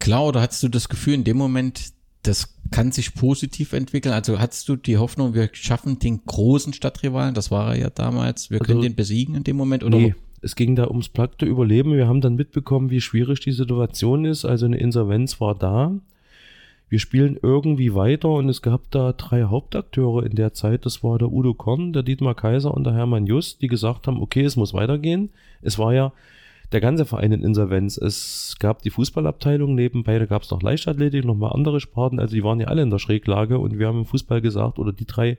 klar oder hattest du das Gefühl in dem Moment, das kann sich positiv entwickeln? Also hattest du die Hoffnung, wir schaffen den großen Stadtrivalen, das war er ja damals, wir Also- können den besiegen in dem Moment? Oder Nee, es ging da ums platte Überleben. Wir haben dann mitbekommen, wie schwierig die Situation ist. Also eine Insolvenz war da. Wir spielen irgendwie weiter und es gab da drei Hauptakteure in der Zeit. Das war der Udo Korn, der Dietmar Kaiser und der Hermann Just, die gesagt haben, okay, es muss weitergehen. Es war ja der ganze Verein in Insolvenz. Es gab die Fußballabteilung nebenbei, da gab es noch Leichtathletik, nochmal andere Sparten. Also die waren ja alle in der Schräglage und wir haben im Fußball gesagt, oder die drei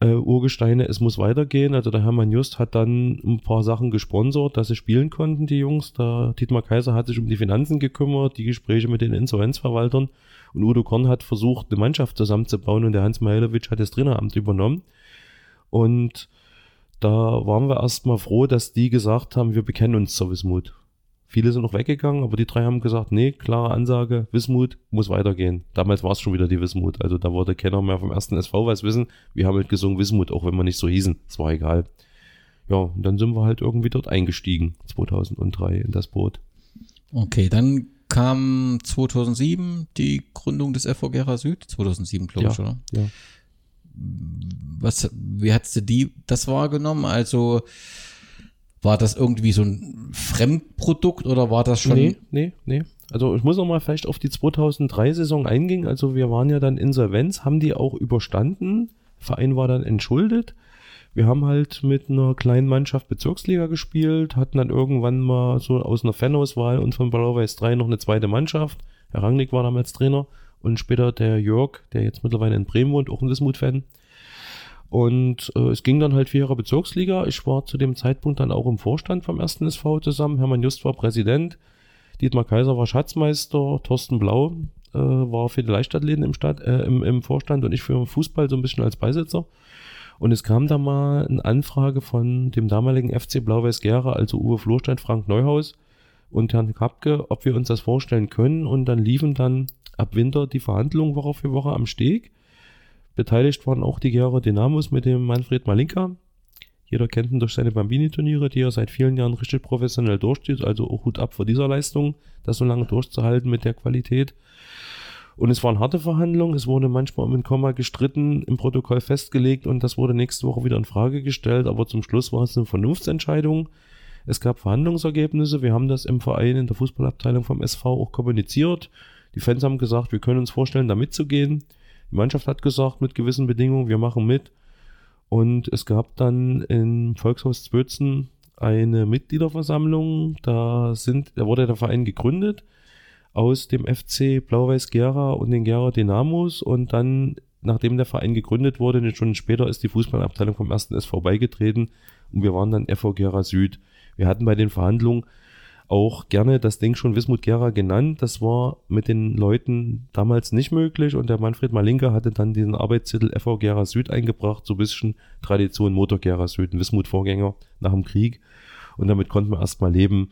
äh, Urgesteine, es muss weitergehen. Also der Hermann Just hat dann ein paar Sachen gesponsert, dass sie spielen konnten, die Jungs. Der Dietmar Kaiser hat sich um die Finanzen gekümmert, die Gespräche mit den Insolvenzverwaltern. Und Udo Korn hat versucht, eine Mannschaft zusammenzubauen und der Hans Mihailovic hat das Traineramt übernommen. Und da waren wir erstmal froh, dass die gesagt haben, wir bekennen uns zur Wismut. Viele sind noch weggegangen, aber die drei haben gesagt, nee, klare Ansage, Wismut muss weitergehen. Damals war es schon wieder die Wismut. Also da wollte keiner mehr vom ersten SV was wissen. Wir haben halt gesungen Wismut, auch wenn wir nicht so hießen. Es war egal. Ja, und dann sind wir halt irgendwie dort eingestiegen, 2003 in das Boot. Okay, dann kam 2007 die Gründung des FV Gera Süd, 2007 glaube ich, oder? ja. Was, wie hast du die, das wahrgenommen? Also, war das irgendwie so ein Fremdprodukt oder war das schon? Nee, nee, nee. Also ich muss noch mal vielleicht auf die 2003-Saison eingehen. Also wir waren ja dann Insolvenz, haben die auch überstanden. Verein war dann entschuldet. Wir haben halt mit einer kleinen Mannschaft Bezirksliga gespielt, hatten dann irgendwann mal so aus einer Fanauswahl und von Blau-Weiß 3 noch eine zweite Mannschaft. Herr Rangnick war damals Trainer und später der Jörg, der jetzt mittlerweile in Bremen wohnt, auch ein Wismut-Fan. Und äh, es ging dann halt vier Jahre Bezirksliga. Ich war zu dem Zeitpunkt dann auch im Vorstand vom ersten SV zusammen. Hermann Just war Präsident. Dietmar Kaiser war Schatzmeister. Thorsten Blau äh, war für die Leichtathleten im, Stadt, äh, im, im Vorstand und ich für Fußball so ein bisschen als Beisitzer. Und es kam da mal eine Anfrage von dem damaligen FC Blau-Weiß Gera, also Uwe Florstein, Frank Neuhaus und Herrn Kapke, ob wir uns das vorstellen können. Und dann liefen dann ab Winter die Verhandlungen Woche für Woche am Steg. Beteiligt waren auch die Gera Dynamos mit dem Manfred Malinka. Jeder kennt ihn durch seine Bambini-Turniere, die er seit vielen Jahren richtig professionell durchzieht. Also auch Hut ab vor dieser Leistung, das so lange durchzuhalten mit der Qualität. Und es waren harte Verhandlungen. Es wurde manchmal um ein Komma gestritten, im Protokoll festgelegt und das wurde nächste Woche wieder in Frage gestellt. Aber zum Schluss war es eine Vernunftsentscheidung. Es gab Verhandlungsergebnisse. Wir haben das im Verein in der Fußballabteilung vom SV auch kommuniziert. Die Fans haben gesagt, wir können uns vorstellen, da mitzugehen. Die Mannschaft hat gesagt, mit gewissen Bedingungen, wir machen mit. Und es gab dann im Volkshaus Zwötzen eine Mitgliederversammlung. Da sind, da wurde der Verein gegründet aus dem FC Blau-Weiß Gera und den Gera Dynamos und dann, nachdem der Verein gegründet wurde, eine Stunde später ist die Fußballabteilung vom ersten SV beigetreten und wir waren dann FV Gera Süd. Wir hatten bei den Verhandlungen auch gerne das Ding schon Wismut Gera genannt. Das war mit den Leuten damals nicht möglich und der Manfred Malinka hatte dann diesen Arbeitstitel FV Gera Süd eingebracht, so ein bisschen Tradition Motor Gera Süd, ein Wismut-Vorgänger nach dem Krieg. Und damit konnten wir erstmal leben.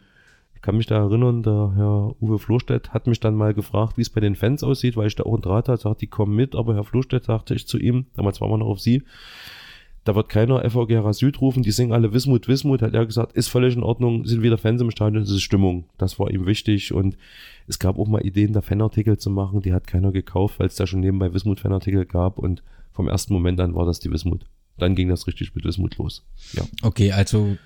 Ich kann mich da erinnern, der Herr Uwe Florstedt hat mich dann mal gefragt, wie es bei den Fans aussieht, weil ich da auch einen Draht hatte, sagt, die kommen mit, aber Herr Florstedt sagte ich zu ihm, damals waren wir noch auf Sie, da wird keiner FV Gera Süd rufen, die singen alle Wismut, Wismut, hat er gesagt, ist völlig in Ordnung, sind wieder Fans im Stadion, das ist Stimmung. Das war ihm wichtig und es gab auch mal Ideen, da Fanartikel zu machen, die hat keiner gekauft, weil es da schon nebenbei Wismut-Fanartikel gab und vom ersten Moment an war das die Wismut. Dann ging das richtig mit Wismut los. Ja. Okay, also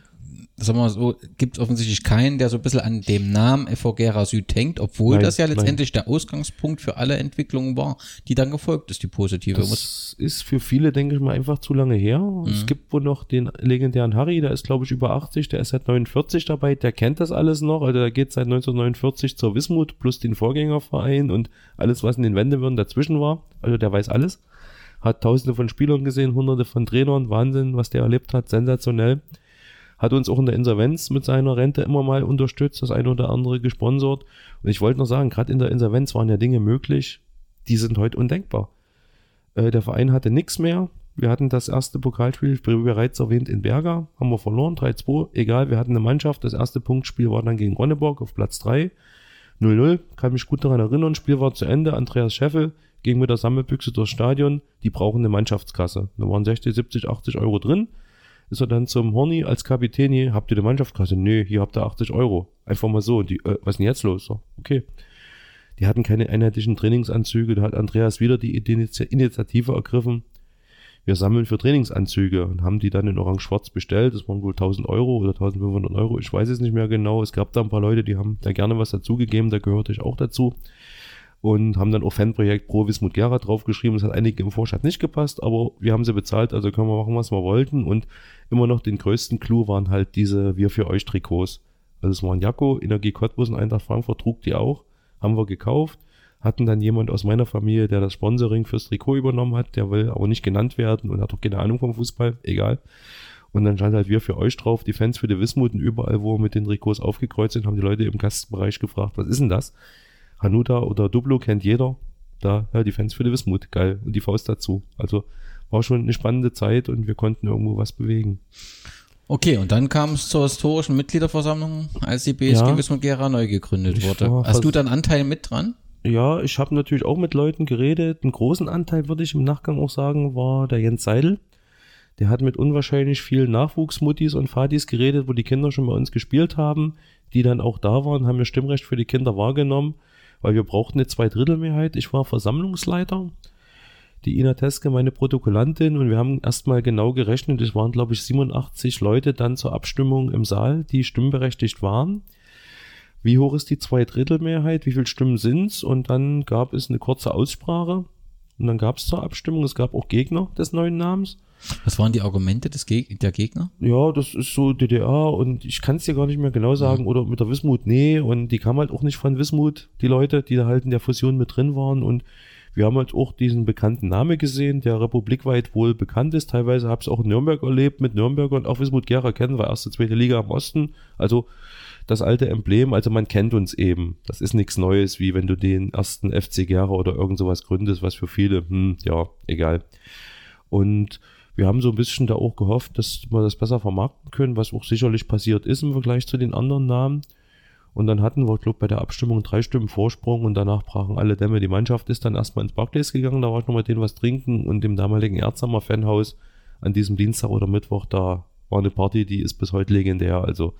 sagen wir mal so, gibt es offensichtlich keinen, der so ein bisschen an dem Namen FV Gera Süd hängt, obwohl Nein, das ja nein. letztendlich der Ausgangspunkt für alle Entwicklungen war, die dann gefolgt ist, die positive. Das ist für viele, denke ich mal, einfach zu lange her. Mhm. Es gibt wohl noch den legendären Harry, der ist, glaube ich, über 80, der ist seit 49 dabei, der kennt das alles noch. Also der geht seit 1949 zur Wismut plus den Vorgängerverein und alles, was in den Wendewürden dazwischen war. Also der weiß alles. Hat tausende von Spielern gesehen, hunderte von Trainern, Wahnsinn, was der erlebt hat, sensationell. Hat uns auch in der Insolvenz mit seiner Rente immer mal unterstützt, das eine oder andere gesponsert. Und ich wollte noch sagen, gerade in der Insolvenz waren ja Dinge möglich, die sind heute undenkbar. Äh, der Verein hatte nichts mehr. Wir hatten das erste Pokalspiel, wie bereits erwähnt, in Berger. Haben wir verloren, 3-2. Egal, wir hatten eine Mannschaft. Das erste Punktspiel war dann gegen Ronneborg auf Platz 3. 0-0. Kann mich gut daran erinnern. Spiel war zu Ende. Andreas Scheffel ging mit der Sammelbüchse durchs Stadion. Die brauchen eine Mannschaftskasse. Da waren 60, 70, 80 Euro drin. Ist er dann zum Horny als Kapitän hier, habt ihr eine Mannschaftskasse? Nö, hier habt ihr 80 Euro. Einfach mal so. Und die, äh, was ist denn jetzt los? So, okay. Die hatten keine einheitlichen Trainingsanzüge. Da hat Andreas wieder die Initi- Initiative ergriffen. Wir sammeln für Trainingsanzüge und haben die dann in Orange-Schwarz bestellt. Das waren wohl 1000 Euro oder 1500 Euro. Ich weiß es nicht mehr genau. Es gab da ein paar Leute, die haben da gerne was dazugegeben. Da gehörte ich auch dazu. Und haben dann auch Fanprojekt Pro Wismut Gera draufgeschrieben. Das hat einigen im Vorstand nicht gepasst, aber wir haben sie bezahlt, also können wir machen, was wir wollten. Und immer noch den größten Clou waren halt diese Wir für euch Trikots. Also es waren Jakko, Energie Cottbus und Eintracht Frankfurt trug die auch. Haben wir gekauft. Hatten dann jemand aus meiner Familie, der das Sponsoring fürs Trikot übernommen hat. Der will aber nicht genannt werden und hat auch keine Ahnung vom Fußball. Egal. Und dann stand halt wir für euch drauf, die Fans für die Wismut und überall, wo wir mit den Trikots aufgekreuzt sind, haben die Leute im Gastbereich gefragt, was ist denn das? Hanuta oder Duplo kennt jeder. Da, ja, die Fans für die Wismut, geil. Und die Faust dazu. Also war schon eine spannende Zeit und wir konnten irgendwo was bewegen. Okay, und dann kam es zur historischen Mitgliederversammlung, als die BSG Ja. Wismut Gera neu gegründet wurde. Hast du dann Anteil mit dran? Ja, ich habe natürlich auch mit Leuten geredet. Einen großen Anteil, würde ich im Nachgang auch sagen, war der Jens Seidel. Der hat mit unwahrscheinlich vielen Nachwuchsmuttis und Vatis geredet, wo die Kinder schon bei uns gespielt haben, die dann auch da waren, haben ihr Stimmrecht für die Kinder wahrgenommen. Weil wir brauchten eine Zweidrittelmehrheit. Ich war Versammlungsleiter, die Ina Teske meine Protokollantin und wir haben erstmal genau gerechnet. Es waren, glaube ich, 87 Leute dann zur Abstimmung im Saal, die stimmberechtigt waren. Wie hoch ist die Zweidrittelmehrheit? Wie viele Stimmen sind's? Und dann gab es eine kurze Aussprache und dann gab es zur Abstimmung, es gab auch Gegner des neuen Namens. Was waren die Argumente des Geg der Gegner? Ja, das ist so DDR und ich kann es dir gar nicht mehr genau sagen. Oder mit der Wismut, nee. Und die kam halt auch nicht von Wismut, die Leute, die da halt in der Fusion mit drin waren. Und wir haben halt auch diesen bekannten Namen gesehen, der republikweit wohl bekannt ist. Teilweise habe ich es auch in Nürnberg erlebt mit Nürnberg und auch Wismut Gera kennen wir erste, zweite Liga im Osten. Also das alte Emblem, also man kennt uns eben. Das ist nichts Neues, wie wenn du den ersten FC Gera oder irgend sowas gründest, was für viele, hm, ja, egal. Und wir haben so ein bisschen da auch gehofft, dass wir das besser vermarkten können, was auch sicherlich passiert ist im Vergleich zu den anderen Namen. Und dann hatten wir, glaube bei der Abstimmung drei Stimmen Vorsprung und danach brachen alle Dämme. Die Mannschaft ist dann erstmal ins Barclays gegangen, da war ich noch mit denen was trinken und im damaligen Erzhammer Fanhaus an diesem Dienstag oder Mittwoch, da war eine Party, die ist bis heute legendär. Also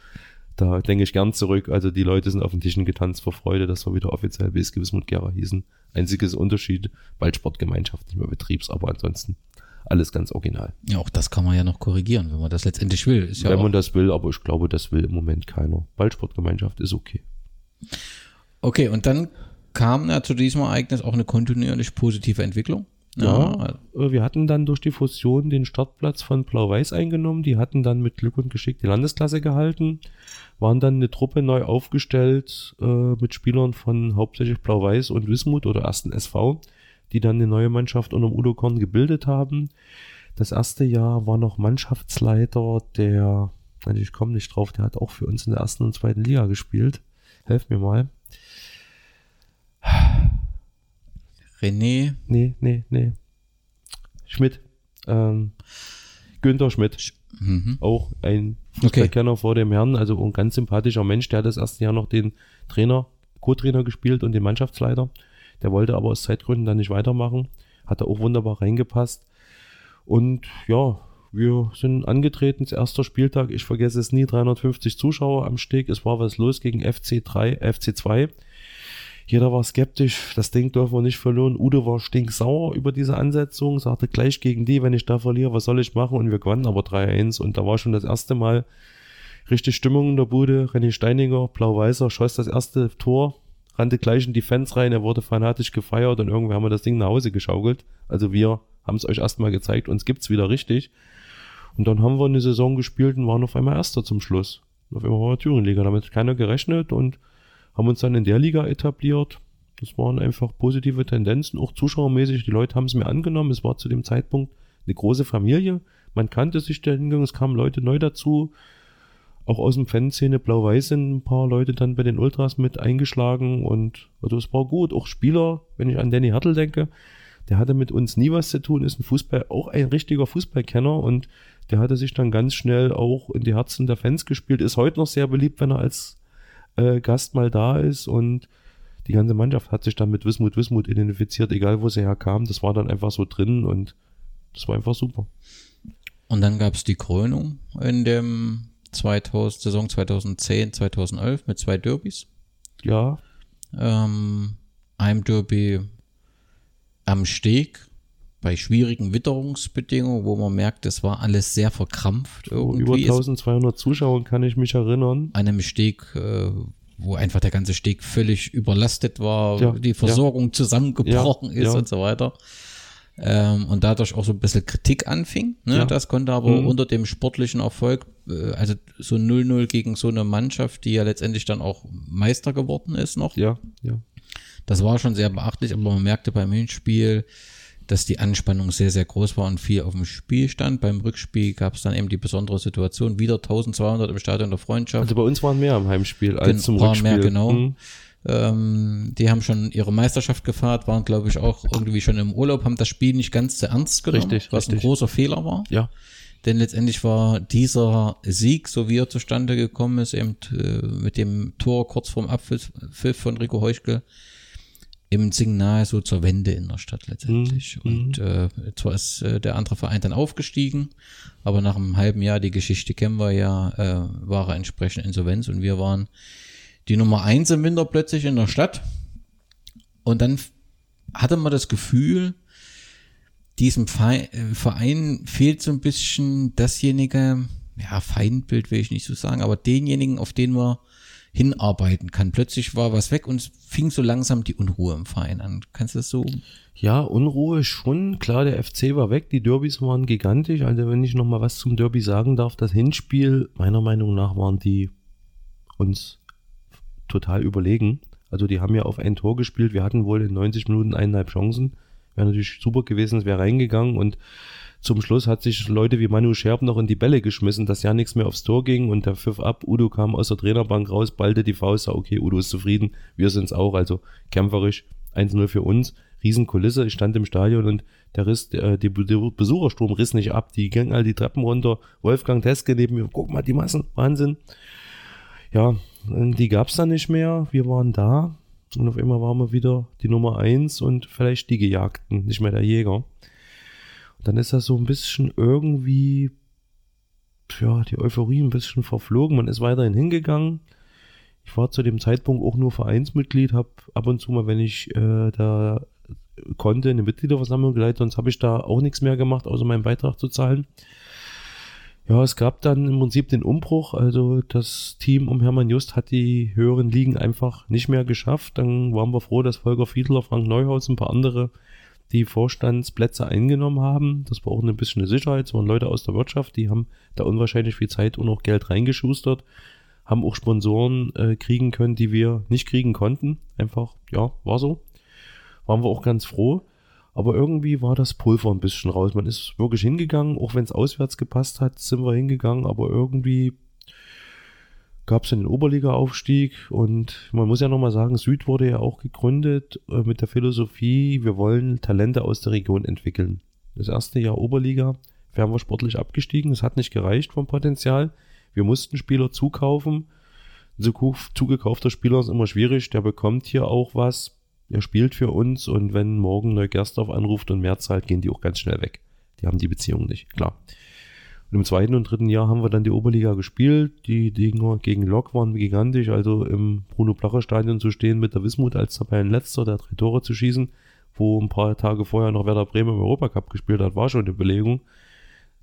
da denke ich gern zurück. Also die Leute sind auf den Tischen getanzt vor Freude, dass wir wieder offiziell BSG Wismut Gera hießen. Einziges Unterschied, Ballsportgemeinschaft, nicht mehr Betriebs, aber ansonsten alles ganz original. Ja, auch das kann man ja noch korrigieren, wenn man das letztendlich will. Ist ja Wenn man das will, aber ich glaube, das will im Moment keiner. Ballsportgemeinschaft ist okay. okay, und dann kam ja zu diesem Ereignis auch eine kontinuierlich positive Entwicklung. Ja, äh, wir hatten dann durch die Fusion den Startplatz von Blau-Weiß eingenommen. Die hatten dann mit Glück und Geschick die Landesklasse gehalten, waren dann eine Truppe neu aufgestellt äh, mit Spielern von hauptsächlich Blau-Weiß und Wismut oder ersten SV, die dann eine neue Mannschaft unter Udo Korn gebildet haben. Das erste Jahr war noch Mannschaftsleiter, der, also ich komme nicht drauf, der hat auch für uns in der ersten und zweiten Liga gespielt. Helf mir mal. René, Nee, nee, nee. Schmidt. Ähm, Günther Schmidt. mhm. Auch ein Fußballkenner vor dem Herrn, also ein ganz sympathischer Mensch. Der hat das erste Jahr noch den Trainer, Co-Trainer gespielt und den Mannschaftsleiter. Der wollte aber aus Zeitgründen dann nicht weitermachen. Hat da auch wunderbar reingepasst. Und ja, wir sind angetreten, das erster Spieltag. Ich vergesse es nie, 350 Zuschauer am Steg. Es war was los gegen FC3, FC2. Jeder war skeptisch, das Ding dürfen wir nicht verlieren. Udo war stinksauer über diese Ansetzung, sagte gleich gegen die, wenn ich da verliere, was soll ich machen? Und wir gewannen aber 3-1 und da war schon das erste Mal richtig Stimmung in der Bude. René Steininger, blau-weißer, schoss das erste Tor, rannte gleich in die Fans rein, er wurde fanatisch gefeiert und irgendwie haben wir das Ding nach Hause geschaukelt. Also wir haben es euch erstmal gezeigt, uns gibt's wieder richtig. Und dann haben wir eine Saison gespielt und waren auf einmal Erster zum Schluss. Auf einmal wir Thüringen-Liga, damit hat keiner gerechnet und haben uns dann in der Liga etabliert. Das waren einfach positive Tendenzen, auch zuschauermäßig. Die Leute haben es mir angenommen. Es war zu dem Zeitpunkt eine große Familie. Man kannte sich da hingegangen, es kamen Leute neu dazu. Auch aus dem Fanszene Blau-Weiß sind ein paar Leute dann bei den Ultras mit eingeschlagen und also es war gut. Auch Spieler, wenn ich an Danny Hertel denke, der hatte mit uns nie was zu tun, ist ein Fußball, auch ein richtiger Fußballkenner und der hatte sich dann ganz schnell auch in die Herzen der Fans gespielt, ist heute noch sehr beliebt, wenn er als äh, Gast mal da ist und die ganze Mannschaft hat sich dann mit Wismut Wismut identifiziert, egal wo sie herkam. Das war dann einfach so drin und das war einfach super. Und dann gab es die Krönung in dem 2000, Saison 2010, 2011 mit zwei Derbys. Ja, Ähm, einem Derby am Steg bei schwierigen Witterungsbedingungen, wo man merkt, es war alles sehr verkrampft. über Irgendwie ist 1200 Zuschauer kann ich mich erinnern. an einem Steg, äh, wo einfach der ganze Steg völlig überlastet war, Ja, die Versorgung zusammengebrochen Ja, ist ja. und so weiter. Ähm, und dadurch auch so ein bisschen Kritik anfing. Ne? Ja. Das konnte aber Mhm. unter dem sportlichen Erfolg, äh, also so 0-0 gegen so eine Mannschaft, die ja letztendlich dann auch Meister geworden ist noch. Ja, ja. Das war schon sehr beachtlich, aber man merkte beim Hinspiel, dass die Anspannung sehr, sehr groß war und viel auf dem Spiel stand. Beim Rückspiel gab es dann eben die besondere Situation, wieder 1200 im Stadion der Freundschaft. Also bei uns waren mehr im Heimspiel als Gen- zum Rückspiel. mehr, genau. Hm. Ähm, die haben schon ihre Meisterschaft gefeiert, waren, glaube ich, auch irgendwie schon im Urlaub, haben das Spiel nicht ganz zu ernst genommen, Richtig, was ein richtig. großer Fehler war. Ja, Denn letztendlich war dieser Sieg, so wie er zustande gekommen ist, eben äh, mit dem Tor kurz vorm Abpfiff Pfiff von Rico Heuschkel, im Signal so zur Wende in der Stadt letztendlich. Mhm. Und äh, zwar ist äh, der andere Verein dann aufgestiegen, aber nach einem halben Jahr, die Geschichte kennen wir ja, äh, war er entsprechend Insolvenz und wir waren die Nummer eins im Winter plötzlich in der Stadt und dann hatte man das Gefühl, diesem Verein, äh, Verein fehlt so ein bisschen dasjenige, ja, Feindbild will ich nicht so sagen, aber denjenigen, auf den man hinarbeiten kann. Plötzlich war was weg und es fing so langsam die Unruhe im Verein an. Kannst du das so? Ja, Unruhe schon. Klar, der FC war weg, die Derbys waren gigantisch. Also wenn ich noch mal was zum Derby sagen darf, das Hinspiel, meiner Meinung nach, waren die uns total überlegen. Also die haben ja auf ein Tor gespielt. Wir hatten wohl in 90 Minuten eineinhalb Chancen. Wäre natürlich super gewesen, es wäre reingegangen und zum Schluss hat sich Leute wie Manu Scherb noch in die Bälle geschmissen, dass ja nichts mehr aufs Tor ging und der pfiff ab. Udo kam aus der Trainerbank raus, ballte die Faust, sah, okay, Udo ist zufrieden, wir sind's auch, also kämpferisch 1-0 für uns. Riesenkulisse, ich stand im Stadion und der Riss, der, der Besuchersturm riss nicht ab, die gingen all die Treppen runter, Wolfgang Teske neben mir, guck mal die Massen, Wahnsinn. Ja, die gab's dann nicht mehr, wir waren da und auf einmal waren wir wieder die Nummer eins und vielleicht die Gejagten, nicht mehr der Jäger dann ist das so ein bisschen irgendwie, ja, die Euphorie ein bisschen verflogen. Man ist weiterhin hingegangen. Ich war zu dem Zeitpunkt auch nur Vereinsmitglied, habe ab und zu mal, wenn ich äh, da konnte, eine Mitgliederversammlung geleitet, sonst habe ich da auch nichts mehr gemacht, außer meinen Beitrag zu zahlen. Ja, es gab dann im Prinzip den Umbruch. Also das Team um Hermann Just hat die höheren Ligen einfach nicht mehr geschafft. Dann waren wir froh, dass Volker Fiedler, Frank Neuhaus und ein paar andere die Vorstandsplätze eingenommen haben. Das war auch ein bisschen eine Sicherheit. Es waren Leute aus der Wirtschaft, die haben da unwahrscheinlich viel Zeit und auch Geld reingeschustert, haben auch Sponsoren äh, kriegen können, die wir nicht kriegen konnten. Einfach, ja, war so. Waren wir auch ganz froh. Aber irgendwie war das Pulver ein bisschen raus. Man ist wirklich hingegangen, auch wenn es auswärts gepasst hat, sind wir hingegangen, aber irgendwie gab es den Oberliga-Aufstieg und man muss ja nochmal sagen, Süd wurde ja auch gegründet äh, mit der Philosophie, wir wollen Talente aus der Region entwickeln. Das erste Jahr Oberliga wären wir sportlich abgestiegen, es hat nicht gereicht vom Potenzial. Wir mussten Spieler zukaufen. Zugekaufter Spieler ist immer schwierig, der bekommt hier auch was, er spielt für uns und wenn morgen Neugersdorf anruft und mehr zahlt, gehen die auch ganz schnell weg. Die haben die Beziehung nicht, klar. Und im zweiten und dritten Jahr haben wir dann die Oberliga gespielt. Die Dinger gegen Lok waren gigantisch. Also im Bruno-Placher-Stadion zu stehen mit der Wismut als Tabellenletzter, der drei Tore zu schießen, wo ein paar Tage vorher noch Werder Bremen im Europacup gespielt hat, war schon eine Belegung.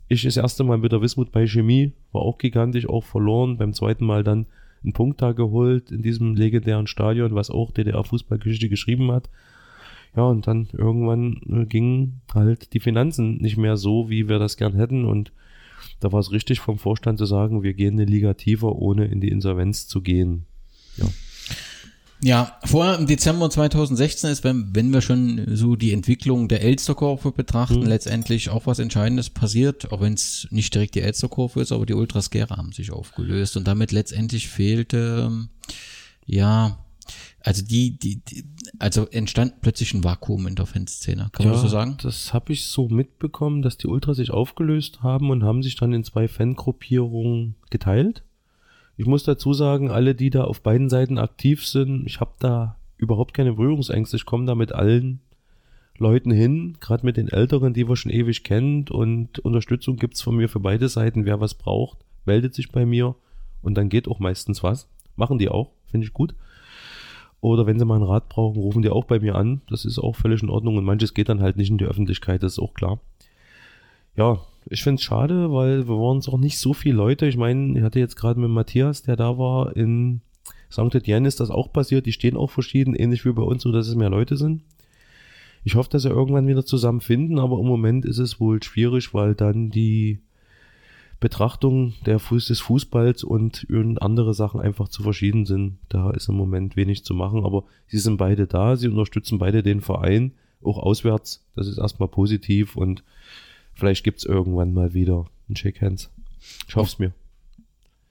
Ich das erste Mal mit der Wismut bei Chemie, war auch gigantisch, auch verloren. Beim zweiten Mal dann einen Punkt da geholt in diesem legendären Stadion, was auch DDR-Fußballgeschichte geschrieben hat. Ja, und dann irgendwann äh, gingen halt die Finanzen nicht mehr so, wie wir das gern hätten und da war es richtig vom Vorstand zu sagen, wir gehen eine Liga tiefer, ohne in die Insolvenz zu gehen. Ja. Ja, vorher im Dezember 2016 ist, wenn, wenn wir schon so die Entwicklung der Elsterkurve betrachten, hm. letztendlich auch was Entscheidendes passiert, auch wenn es nicht direkt die Elsterkurve ist, aber die Ultras Gera haben sich aufgelöst und damit letztendlich fehlte, ja, also die, die, die, also entstand plötzlich ein Vakuum in der Fanszene, kann ja, man das so sagen? Das habe ich so mitbekommen, dass die Ultras sich aufgelöst haben und haben sich dann in zwei Fangruppierungen geteilt. Ich muss dazu sagen, alle, die da auf beiden Seiten aktiv sind, ich habe da überhaupt keine Berührungsängste. Ich komme da mit allen Leuten hin, gerade mit den Älteren, die wir schon ewig kennt und Unterstützung gibt's von mir für beide Seiten. Wer was braucht, meldet sich bei mir und dann geht auch meistens was. Machen die auch, finde ich gut. Oder wenn sie mal einen Rat brauchen, rufen die auch bei mir an. Das ist auch völlig in Ordnung und manches geht dann halt nicht in die Öffentlichkeit, das ist auch klar. Ja, ich finde es schade, weil wir waren es auch nicht so viele Leute. Ich meine, ich hatte jetzt gerade mit Matthias, der da war, in St. Etienne ist das auch passiert. Die stehen auch verschieden, ähnlich wie bei uns, so dass es mehr Leute sind. Ich hoffe, dass sie irgendwann wieder zusammenfinden, aber im Moment ist es wohl schwierig, weil dann die Betrachtung der Fuß des Fußballs und andere Sachen einfach zu verschieden sind. Da ist im Moment wenig zu machen, aber sie sind beide da, sie unterstützen beide den Verein, auch auswärts. Das ist erstmal positiv und vielleicht gibt es irgendwann mal wieder ein Shake Hands. Ich hoffe es mir.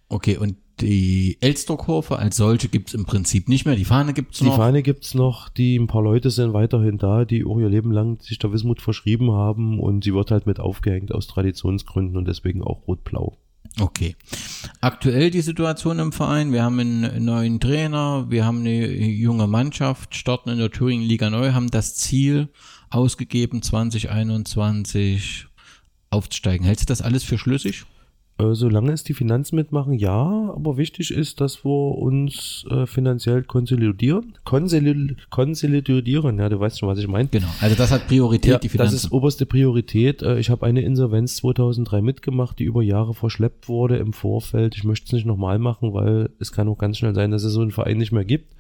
Okay, und die Elsterkurve als solche gibt's im Prinzip nicht mehr. Die Fahne gibt's noch. Die Fahne gibt's noch. Die ein paar Leute sind weiterhin da, die auch ihr Leben lang sich der Wismut verschrieben haben und sie wird halt mit aufgehängt aus Traditionsgründen und deswegen auch rot-blau. Okay. Aktuell die Situation im Verein. Wir haben einen neuen Trainer, wir haben eine junge Mannschaft, starten in der Thüringen Liga neu, haben das Ziel ausgegeben, 2021 aufzusteigen. Hältst du das alles für schlüssig? Äh, solange es die Finanzen mitmachen, ja, aber wichtig ist, dass wir uns äh, finanziell konsolidieren. Konsolid konsolidieren, ja, du weißt schon, was ich meine. Genau, also das hat Priorität, Ja, die Finanzen. das ist oberste Priorität. Äh, Ich habe eine Insolvenz 2003 mitgemacht, die über Jahre verschleppt wurde im Vorfeld. Ich möchte es nicht nochmal machen, weil es kann auch ganz schnell sein, dass es so einen Verein nicht mehr gibt.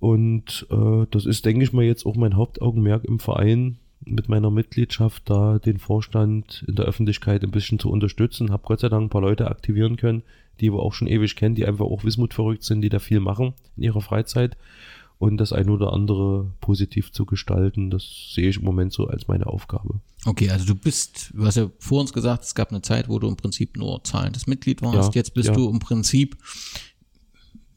Und äh, das ist, denke ich mal, jetzt auch mein Hauptaugenmerk im Verein mit meiner Mitgliedschaft da den Vorstand in der Öffentlichkeit ein bisschen zu unterstützen. Hab Gott sei Dank ein paar Leute aktivieren können, die wir auch schon ewig kennen, die einfach auch Wismut verrückt sind, die da viel machen in ihrer Freizeit und das eine oder andere positiv zu gestalten, das sehe ich im Moment so als meine Aufgabe. Okay, also du bist, du hast ja vor uns gesagt, es gab eine Zeit, wo du im Prinzip nur zahlendes Mitglied warst. Ja, Jetzt bist ja. du im Prinzip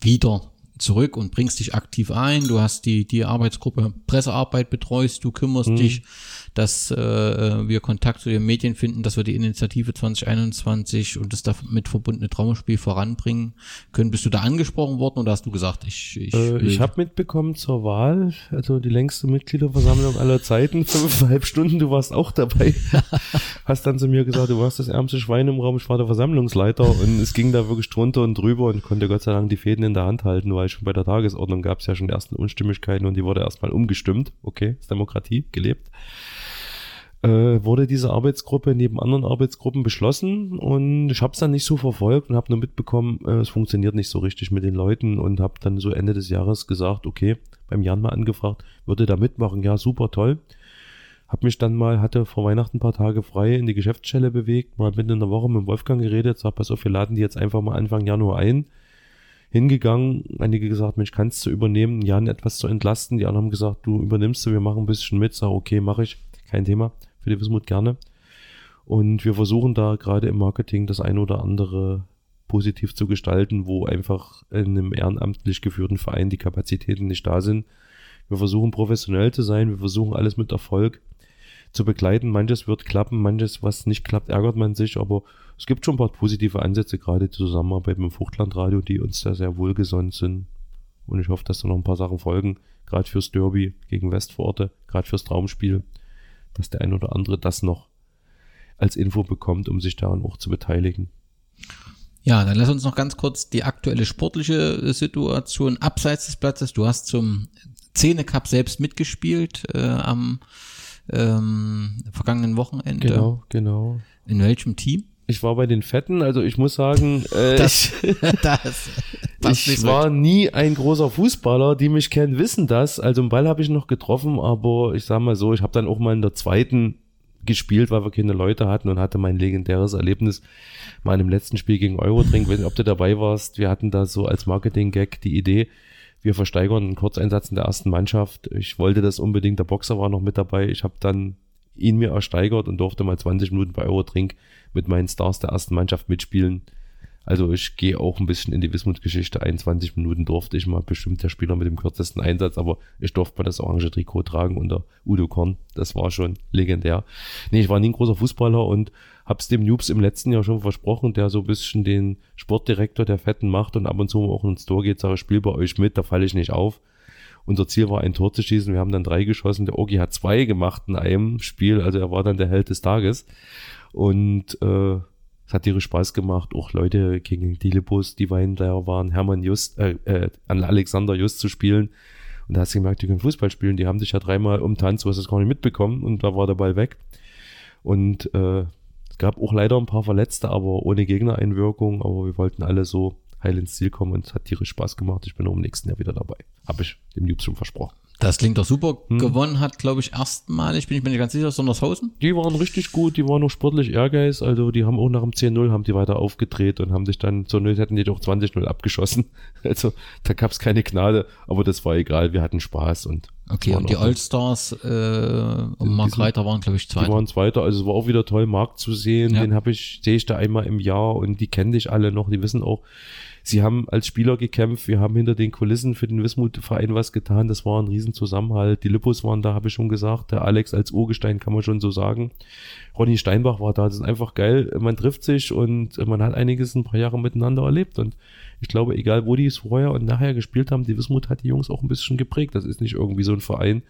wieder zurück und bringst dich aktiv ein. Du hast die, die Arbeitsgruppe Pressearbeit betreust, du kümmerst Mhm. dich, dass äh, wir Kontakt zu den Medien finden, dass wir die Initiative 2021 und das damit verbundene Traumspiel voranbringen können. Bist du da angesprochen worden oder hast du gesagt, ich, ich, Äh, ich habe mitbekommen zur Wahl, also die längste Mitgliederversammlung aller Zeiten, (laughs) fünfeinhalb Stunden, du warst auch dabei. (laughs) Hast dann zu mir gesagt, du warst das ärmste Schwein im Raum, ich war der Versammlungsleiter und es ging da wirklich drunter und drüber und konnte Gott sei Dank die Fäden in der Hand halten, weil schon bei der Tagesordnung gab es ja schon die ersten Unstimmigkeiten und die wurde erstmal umgestimmt. Okay, ist Demokratie, gelebt. Äh, wurde diese Arbeitsgruppe neben anderen Arbeitsgruppen beschlossen und ich habe es dann nicht so verfolgt und habe nur mitbekommen, äh, es funktioniert nicht so richtig mit den Leuten und habe dann so Ende des Jahres gesagt, okay, beim Jan mal angefragt, würde da mitmachen, ja super toll. Hab mich dann mal, hatte vor Weihnachten ein paar Tage frei in die Geschäftsstelle bewegt, mal mitten in der Woche mit Wolfgang geredet, sag, pass auf, wir laden die jetzt einfach mal Anfang Januar ein. Hingegangen, einige gesagt, Mensch, kannst du übernehmen, Jan etwas zu entlasten. Die anderen haben gesagt, du übernimmst du, wir machen ein bisschen mit. Sag, okay, mache ich, kein Thema, für die Wismut gerne. Und wir versuchen da gerade im Marketing das eine oder andere positiv zu gestalten, wo einfach in einem ehrenamtlich geführten Verein die Kapazitäten nicht da sind. Wir versuchen professionell zu sein, wir versuchen alles mit Erfolg zu begleiten. Manches wird klappen, manches, was nicht klappt, ärgert man sich, aber es gibt schon ein paar positive Ansätze, gerade die Zusammenarbeit mit dem Fruchtlandradio, die uns da sehr wohlgesonnen sind. Und ich hoffe, dass da noch ein paar Sachen folgen, gerade fürs Derby gegen Westforte, gerade fürs Traumspiel, dass der ein oder andere das noch als Info bekommt, um sich daran auch zu beteiligen. Ja, dann lass uns noch ganz kurz die aktuelle sportliche Situation abseits des Platzes. Du hast zum Zähne Cup selbst mitgespielt äh, am ähm, vergangenen Wochenende. Genau, genau. In welchem Team? Ich war bei den Fetten, also ich muss sagen, äh, Das, (laughs) das passt ich war nie ein großer Fußballer. Die mich kennen, wissen das. Also einen Ball habe ich noch getroffen, aber ich sag mal so, ich habe dann auch mal in der zweiten gespielt, weil wir keine Leute hatten und hatte mein legendäres Erlebnis mal in dem letzten Spiel gegen Eurodrink. Weiß nicht, ob du dabei warst. Wir hatten da so als Marketing-Gag die Idee, wir versteigern einen Kurzeinsatz in der ersten Mannschaft. Ich wollte das unbedingt, der Boxer war noch mit dabei. Ich habe dann ihn mir ersteigert und durfte mal 20 Minuten bei Eurodrink mit meinen Stars der ersten Mannschaft mitspielen. Also ich gehe auch ein bisschen in die Wismut-Geschichte. 21 Minuten durfte ich mal bestimmt der Spieler mit dem kürzesten Einsatz, aber ich durfte mal das orange Trikot tragen unter Udo Korn. Das war schon legendär. Nee, ich war nie ein großer Fußballer und hab's dem Noobs im letzten Jahr schon versprochen, der so ein bisschen den Sportdirektor der Fetten macht und ab und zu auch ins Tor geht, sage spiel bei euch mit, da falle ich nicht auf. Unser Ziel war, ein Tor zu schießen. Wir haben dann drei geschossen. Der Ogi hat zwei gemacht in einem Spiel. Also er war dann der Held des Tages. Und äh, es hat tierisch Spaß gemacht. Auch Leute gegen die die Wein da waren, Hermann Just, äh, äh, an Alexander Just zu spielen. Und da hast du gemerkt, die können Fußball spielen. Die haben dich ja dreimal umtanzt, du hast es gar nicht mitbekommen. Und da war der Ball weg. Und äh, es gab auch leider ein paar Verletzte, aber ohne Gegnereinwirkung. Aber wir wollten alle so heil ins Ziel kommen und es hat tierisch Spaß gemacht. Ich bin auch im nächsten Jahr wieder dabei. Habe ich dem Jubs schon versprochen. Das klingt doch super. Hm. Gewonnen hat, glaube ich, erstmalig, bin ich mir nicht ganz sicher, Sondershausen. Die waren richtig gut, die waren noch sportlich Ehrgeiz, also die haben auch nach dem 10-0 haben die weiter aufgedreht und haben sich dann, zur Not hätten die doch 20-0 abgeschossen. (laughs) Also da gab es keine Gnade, aber das war egal, wir hatten Spaß und Okay, und die. Allstars äh, und Mark sind- Reiter waren, glaube ich, Die zwei. waren Zweiter, also es war auch wieder toll, Marc zu sehen. Ja. Den habe ich, sehe ich da einmal im Jahr und die kennen dich alle noch, die wissen auch, sie haben als Spieler gekämpft, wir haben hinter den Kulissen für den Wismut-Verein was getan, das war ein Riesenzusammenhalt. Die Lippos waren da, habe ich schon gesagt, der Alex als Urgestein kann man schon so sagen. Ronny Steinbach war da, das ist einfach geil, man trifft sich und man hat einiges ein paar Jahre miteinander erlebt und ich glaube, egal wo die es vorher und nachher gespielt haben, die Wismut hat die Jungs auch ein bisschen geprägt. Das ist nicht irgendwie so ein Verein,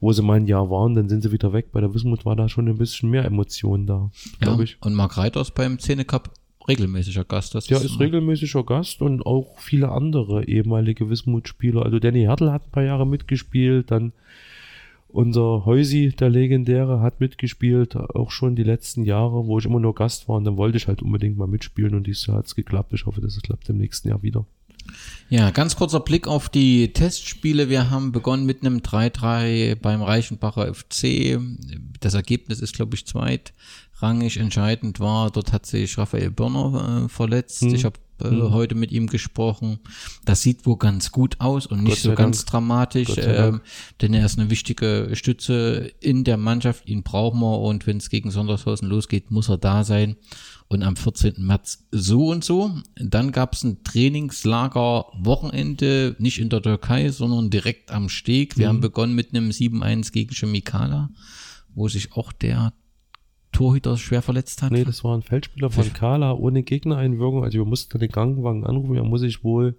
wo sie mal ein Jahr waren, dann sind sie wieder weg. Bei der Wismut war da schon ein bisschen mehr Emotionen da, Ja, glaube ich. und Marc Reiters beim Szene Cup regelmäßiger Gast. Das Ja, ist regelmäßiger Gast und auch viele andere ehemalige Wismut-Spieler. Also Danny Hertel hat ein paar Jahre mitgespielt, dann unser Heusi, der legendäre, hat mitgespielt, auch schon die letzten Jahre, wo ich immer nur Gast war und dann wollte ich halt unbedingt mal mitspielen und dieses Jahr hat es geklappt. Ich hoffe, dass es klappt im nächsten Jahr wieder. Ja, ganz kurzer Blick auf die Testspiele. Wir haben begonnen mit einem 3-3 beim Reichenbacher FC. Das Ergebnis ist, glaube ich, zweitrangig. Entscheidend war, dort hat sich Raphael Börner äh, verletzt. Hm. Ich habe äh, heute mit ihm gesprochen. Das sieht wohl ganz gut aus und nicht so ganz Dank. dramatisch, sei Dank. ähm, denn er ist eine wichtige Stütze in der Mannschaft. Ihn brauchen wir und wenn es gegen Sondershausen losgeht, muss er da sein. Und am 14. März so und so. Dann gab es ein Trainingslager-Wochenende, nicht in der Türkei, sondern direkt am Steg. Wir haben begonnen mit einem 7-1 gegen Chemikala, wo sich auch der Torhüter schwer verletzt hat. Nee, das war ein Feldspieler von Kala ohne Gegnereinwirkung. Also wir mussten den Krankenwagen anrufen. Er muss sich wohl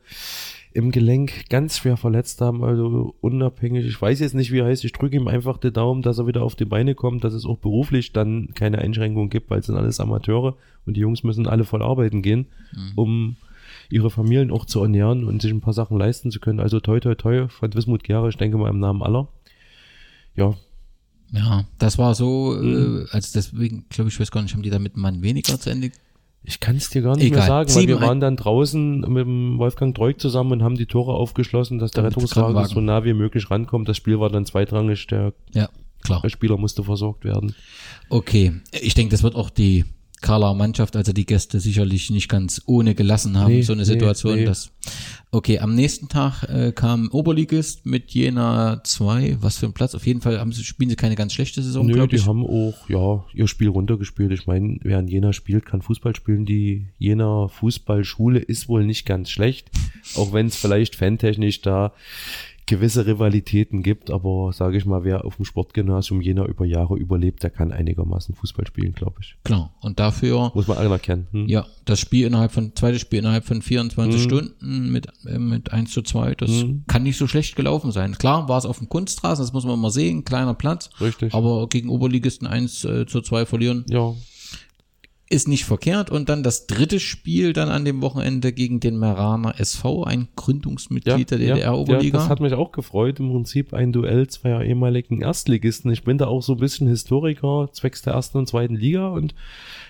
im Gelenk ganz schwer verletzt haben. Also unabhängig. Ich weiß jetzt nicht, wie er heißt. Ich drücke ihm einfach die Daumen, dass er wieder auf die Beine kommt, dass es auch beruflich dann keine Einschränkungen gibt, weil es sind alles Amateure und die Jungs müssen alle voll arbeiten gehen, um ihre Familien auch zu ernähren und sich ein paar Sachen leisten zu können. Also toi toi toi von Wismut Gera, ich denke mal im Namen aller. Ja, Ja, das war so, Mhm. äh, also deswegen, glaube ich, weiß gar nicht, haben die damit einen Mann weniger zu Ende. Ich kann es dir gar nicht mehr Egal. sagen, weil wir Sieben waren dann draußen mit dem Wolfgang Treuk zusammen und haben die Tore aufgeschlossen, dass der Rettungswagen so nah wie möglich rankommt. Das Spiel war dann zweitrangig, der Ja, klar. Spieler musste versorgt werden. Okay, ich denke, das wird auch die Karla Mannschaft, also die Gäste sicherlich nicht ganz ohne gelassen haben, Nee, so eine nee, Situation. nee. Dass, okay, am nächsten Tag äh, kam Oberligist mit Jena 2. Was für ein Platz. Auf jeden Fall haben sie, spielen sie keine ganz schlechte Saison, Nö, die haben auch, ja, ihr Spiel runtergespielt. Ich meine, wer in Jena spielt, kann Fußball spielen. Die Jena Fußballschule ist wohl nicht ganz schlecht, auch wenn es vielleicht fantechnisch da gewisse Rivalitäten gibt, aber sage ich mal, wer auf dem Sportgymnasium Jena über Jahre überlebt, der kann einigermaßen Fußball spielen, glaube ich. Klar. Und dafür Muss man anerkennen. Hm? Ja, das Spiel innerhalb von, zweites Spiel innerhalb von 24 Mhm. Stunden mit, äh, mit 1 zu 2, das Mhm. kann nicht so schlecht gelaufen sein. Klar war es auf dem Kunstrasen, das muss man immer sehen, kleiner Platz, Richtig. aber gegen Oberligisten 1 äh, zu 2 verlieren ja, ist nicht verkehrt. Und dann das dritte Spiel dann an dem Wochenende gegen den Meraner SV, ein Gründungsmitglied der ja, DDR-Oberliga. Ja, das hat mich auch gefreut. Im Prinzip ein Duell zweier ehemaligen Erstligisten. Ich bin da auch so ein bisschen Historiker zwecks der ersten und zweiten Liga und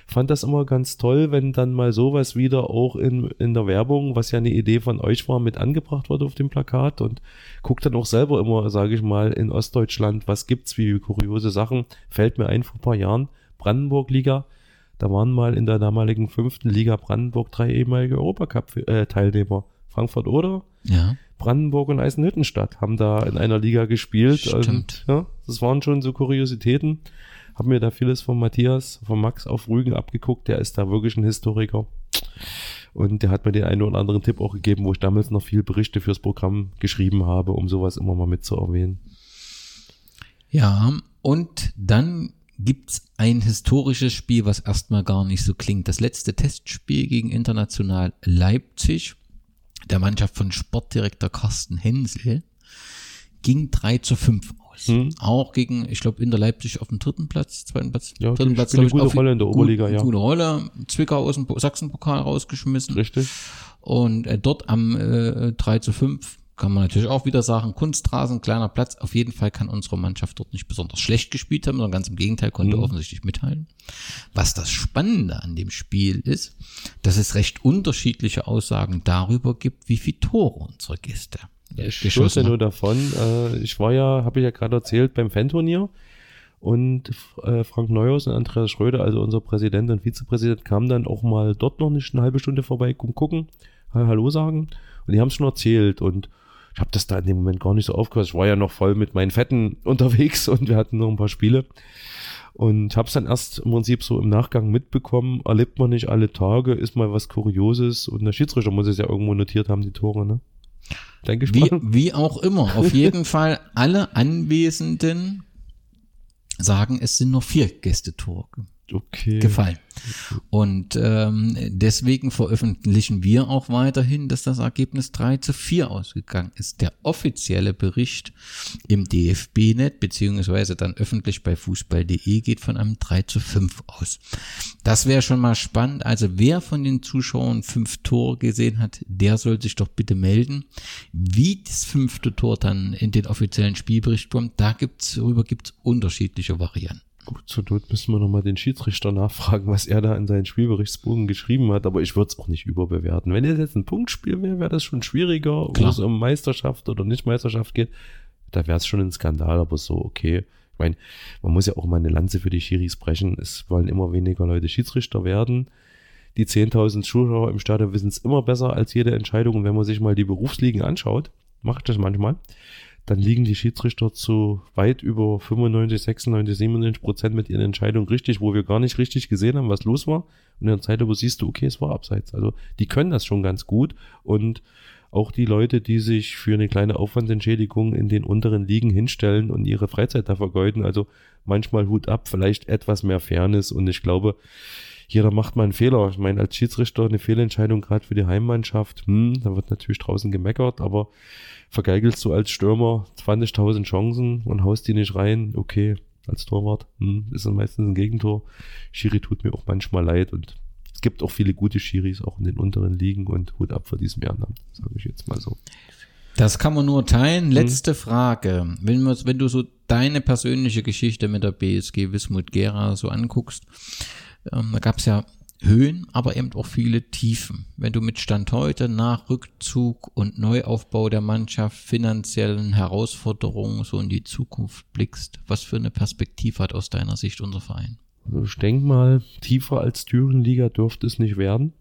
fand das immer ganz toll, wenn dann mal sowas wieder auch in, in der Werbung, was ja eine Idee von euch war, mit angebracht wird auf dem Plakat und guckt dann auch selber immer, sage ich mal, in Ostdeutschland, was gibt's wie kuriose Sachen. Fällt mir ein vor ein paar Jahren, Brandenburg-Liga, da waren mal in der damaligen fünften Liga Brandenburg drei ehemalige Europacup-Teilnehmer. Frankfurt oder ja, Brandenburg und Eisenhüttenstadt haben da in einer Liga gespielt. Stimmt. Und, ja, das waren schon so Kuriositäten. Hab mir da vieles von Matthias, von Max auf Rügen abgeguckt. Der ist da wirklich ein Historiker. Und der hat mir den einen oder anderen Tipp auch gegeben, wo ich damals noch viel Berichte fürs Programm geschrieben habe, um sowas immer mal mit zu erwähnen. ja, und dann gibt's ein historisches Spiel, was erstmal gar nicht so klingt. Das letzte Testspiel gegen International Leipzig, der Mannschaft von Sportdirektor Carsten Hensel, ging 3 zu 5 aus. Hm. Auch gegen, ich glaube, Inter Leipzig auf dem dritten Platz, zweiten Platz, Ja, dritten Platz, eine gute Rolle in der gut- Oberliga, ja. Gute Rolle. Zwickau aus dem Po- Sachsenpokal rausgeschmissen. Richtig? Und äh, dort am äh, 3 zu 5 kann man natürlich auch wieder sagen, Kunstrasen, kleiner Platz. Auf jeden Fall kann unsere Mannschaft dort nicht besonders schlecht gespielt haben, sondern ganz im Gegenteil konnte Mhm. offensichtlich mithalten. Was das Spannende an dem Spiel ist, dass es recht unterschiedliche Aussagen darüber gibt, wie viele Tore unsere Gäste Ich geschossen schoss ja nur davon. Äh, ich war ja, habe ich ja gerade erzählt, beim Fan-Turnier. Und äh, Frank Neuhaus und Andreas Schröder, also unser Präsident und Vizepräsident, kamen dann auch mal dort noch nicht eine halbe Stunde vorbei, gu- gucken, ha- Hallo sagen. Und die haben es schon erzählt. Und ich habe das da in dem Moment gar nicht so aufgehört. Ich war ja noch voll mit meinen Fetten unterwegs und wir hatten noch ein paar Spiele. Und habe es dann erst im Prinzip so im Nachgang mitbekommen. Erlebt man nicht alle Tage, ist mal was Kurioses. Und der Schiedsrichter muss es ja irgendwo notiert haben, die Tore, ne? Denke ich wie, wie auch immer. Auf jeden (laughs) Fall alle Anwesenden sagen, es sind nur vier Gästetore okay. gefallen. Und ähm, deswegen veröffentlichen wir auch weiterhin, dass das Ergebnis 3 zu 4 ausgegangen ist. Der offizielle Bericht im DFB-Net, beziehungsweise dann öffentlich bei fußball.de, geht von einem 3 zu 5 aus. Das wäre schon mal spannend. Also wer von den Zuschauern fünf Tore gesehen hat, der soll sich doch bitte melden. Wie das fünfte Tor dann in den offiziellen Spielbericht kommt, da gibt's, darüber gibt's unterschiedliche Varianten. Gut, zur Not müssen wir nochmal den Schiedsrichter nachfragen, was er da in seinen Spielberichtsbogen geschrieben hat, aber ich würde es auch nicht überbewerten. Wenn es jetzt ein Punktspiel wäre, wäre das schon schwieriger, Klar. wo es um Meisterschaft oder nicht Meisterschaft geht. Da wäre es schon ein Skandal, aber so, okay. Ich meine, man muss ja auch mal eine Lanze für die Schiris brechen. Es wollen immer weniger Leute Schiedsrichter werden. Die 10.000 Zuschauer im Stadion wissen es immer besser als jede Entscheidung. Und wenn man sich mal die Berufsligen anschaut, macht das manchmal, dann liegen die Schiedsrichter zu weit über 95, 96, 97 Prozent mit ihren Entscheidungen richtig, wo wir gar nicht richtig gesehen haben, was los war. Und in der Zeit, wo siehst du, okay, es war abseits. Also die können das schon ganz gut und auch die Leute, die sich für eine kleine Aufwandsentschädigung in den unteren Ligen hinstellen und ihre Freizeit da vergeuden, also manchmal Hut ab, vielleicht etwas mehr Fairness und ich glaube, jeder macht mal einen Fehler. Ich meine, als Schiedsrichter eine Fehlentscheidung gerade für die Heimmannschaft, hm, da wird natürlich draußen gemeckert, aber vergeigelst du als Stürmer 20.000 Chancen und haust die nicht rein, okay, als Torwart, hm, ist dann meistens ein Gegentor. Schiri tut mir auch manchmal leid und es gibt auch viele gute Schiris auch in den unteren Ligen und Hut ab für diesen Ehrenamt, sage ich jetzt mal so. Das kann man nur teilen. Hm. Letzte hm. Frage. Wenn, wenn du so deine persönliche Geschichte mit der BSG Wismut Gera so anguckst, ähm, da gab es ja Höhen, aber eben auch viele Tiefen. Wenn du mit Stand heute nach Rückzug und Neuaufbau der Mannschaft, finanziellen Herausforderungen so in die Zukunft blickst, was für eine Perspektive hat aus deiner Sicht unser Verein? Also ich denke mal, tiefer als Thüringenliga dürfte es nicht werden.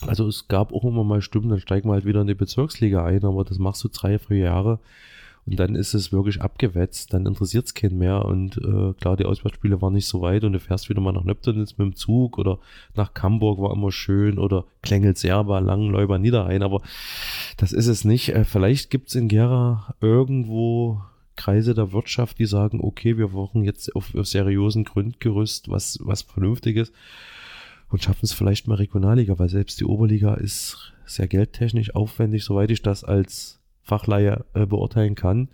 Also es gab auch immer mal Stimmen, dann steigen wir halt wieder in die Bezirksliga ein, aber das machst du drei, vier Jahre und dann ist es wirklich abgewetzt, dann interessiert es keinen mehr. Und äh, klar, die Auswärtsspiele waren nicht so weit und du fährst wieder mal nach Nöptenitz mit dem Zug oder nach Camburg war immer schön oder Klengel-Serba, Langenläuber, Niederrhein, aber das ist es nicht. Äh, vielleicht gibt es in Gera irgendwo Kreise der Wirtschaft, die sagen, okay, wir brauchen jetzt auf, auf seriösen Grundgerüst was, was Vernünftiges und schaffen es vielleicht mal Regionalliga, weil selbst die Oberliga ist sehr geldtechnisch aufwendig, soweit ich das als Fachleihe äh, beurteilen kann,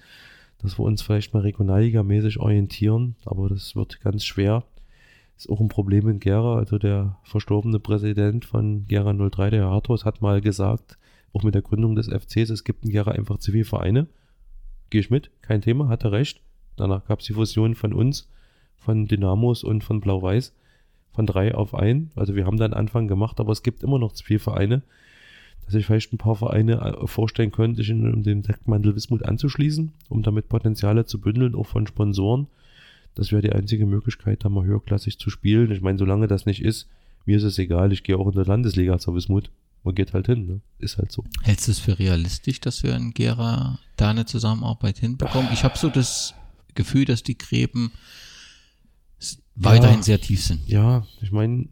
dass wir uns vielleicht mal regionalligamäßig orientieren, aber das wird ganz schwer. Ist auch ein Problem in Gera. Also der verstorbene Präsident von Gera 03, der Herr Hartos, hat mal gesagt, auch mit der Gründung des FCs, es gibt in Gera einfach zu viele Vereine. Gehe ich mit, kein Thema, hat er recht. Danach gab es die Fusion von uns, von Dynamos und von Blau-Weiß, von drei auf ein. Also wir haben da einen Anfang gemacht, aber es gibt immer noch viele Vereine dass ich vielleicht ein paar Vereine äh, vorstellen könnte, sich in den Deckmantel Wismut anzuschließen, um damit Potenziale zu bündeln, auch von Sponsoren. Das wäre die einzige Möglichkeit, da mal höherklassig zu spielen. Ich meine, solange das nicht ist, mir ist es egal, ich gehe auch in der Landesliga zur Wismut. Man geht halt hin, ne? Ist halt so. Hältst du es für realistisch, dass wir in Gera da eine Zusammenarbeit hinbekommen? Ich habe so das Gefühl, dass die Gräben weiterhin ja, sehr tief sind. Ja, ich meine,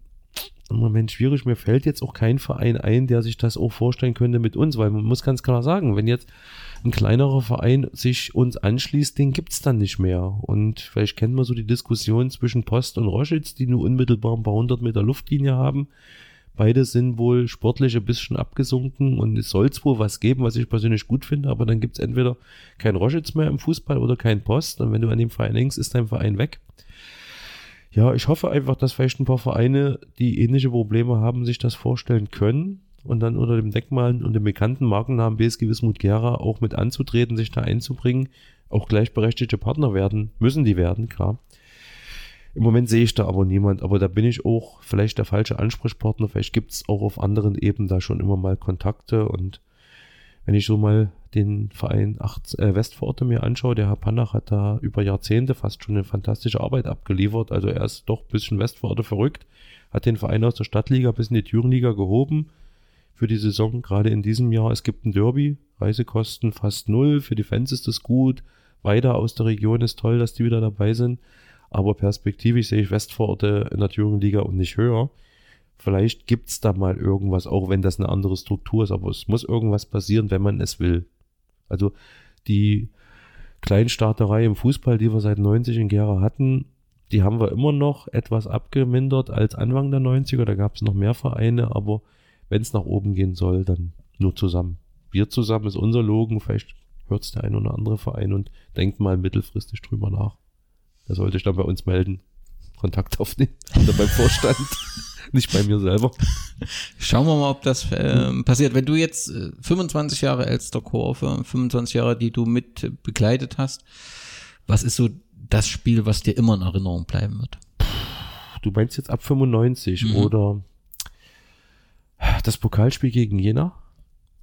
im Moment schwierig. Mir fällt jetzt auch kein Verein ein, der sich das auch vorstellen könnte mit uns, weil man muss ganz klar sagen, wenn jetzt ein kleinerer Verein sich uns anschließt, den gibt's dann nicht mehr. Und vielleicht kennt man so die Diskussion zwischen Post und Roschitz, die nur unmittelbar ein paar hundert Meter Luftlinie haben. Beide sind wohl sportlich ein bisschen abgesunken und es soll wohl was geben, was ich persönlich gut finde, aber dann gibt's entweder kein Roschitz mehr im Fußball oder kein Post und wenn du an dem Verein hängst, ist dein Verein weg ja, ich hoffe einfach, dass vielleicht ein paar Vereine, die ähnliche Probleme haben, sich das vorstellen können und dann unter dem Deckmal und dem bekannten Markennamen BSG Wismut Gera auch mit anzutreten, sich da einzubringen, auch gleichberechtigte Partner werden, müssen die werden, klar. Im Moment sehe ich da aber niemand, aber da bin ich auch vielleicht der falsche Ansprechpartner. Vielleicht gibt es auch auf anderen Ebenen da schon immer mal Kontakte und wenn ich so mal den Verein Acht, äh, Westforte mir anschaue, der Herr Panach hat da über Jahrzehnte fast schon eine fantastische Arbeit abgeliefert. Also er ist doch ein bisschen Westforte verrückt, hat den Verein aus der Stadtliga bis in die Thüringenliga gehoben. für die Saison, gerade in diesem Jahr. Es gibt ein Derby, Reisekosten fast null. Für die Fans ist das gut. Weiter aus der Region ist toll, dass die wieder dabei sind. Aber perspektivisch sehe ich Westvororte in der Thüringen Liga und nicht höher. Vielleicht gibt's da mal irgendwas, auch wenn das eine andere Struktur ist, aber es muss irgendwas passieren, wenn man es will. Also die Kleinstarterei im Fußball, die wir seit 90 in Gera hatten, die haben wir immer noch etwas abgemindert als Anfang der 90er. Da gab es noch mehr Vereine, aber wenn es nach oben gehen soll, dann nur zusammen. Wir zusammen ist unser Logen, vielleicht hört es der ein oder andere Verein und denkt mal mittelfristig drüber nach. Da sollte ich dann bei uns melden. Kontakt aufnehmen. Oder beim Vorstand. (laughs) Nicht bei mir selber. Schauen wir mal, ob das äh, passiert. Wenn du jetzt äh, 25 Jahre älster Kurve, 25 Jahre, die du mit äh, begleitet hast, was ist so das Spiel, was dir immer in Erinnerung bleiben wird? Du meinst jetzt ab 95 Mhm. oder das Pokalspiel gegen Jena,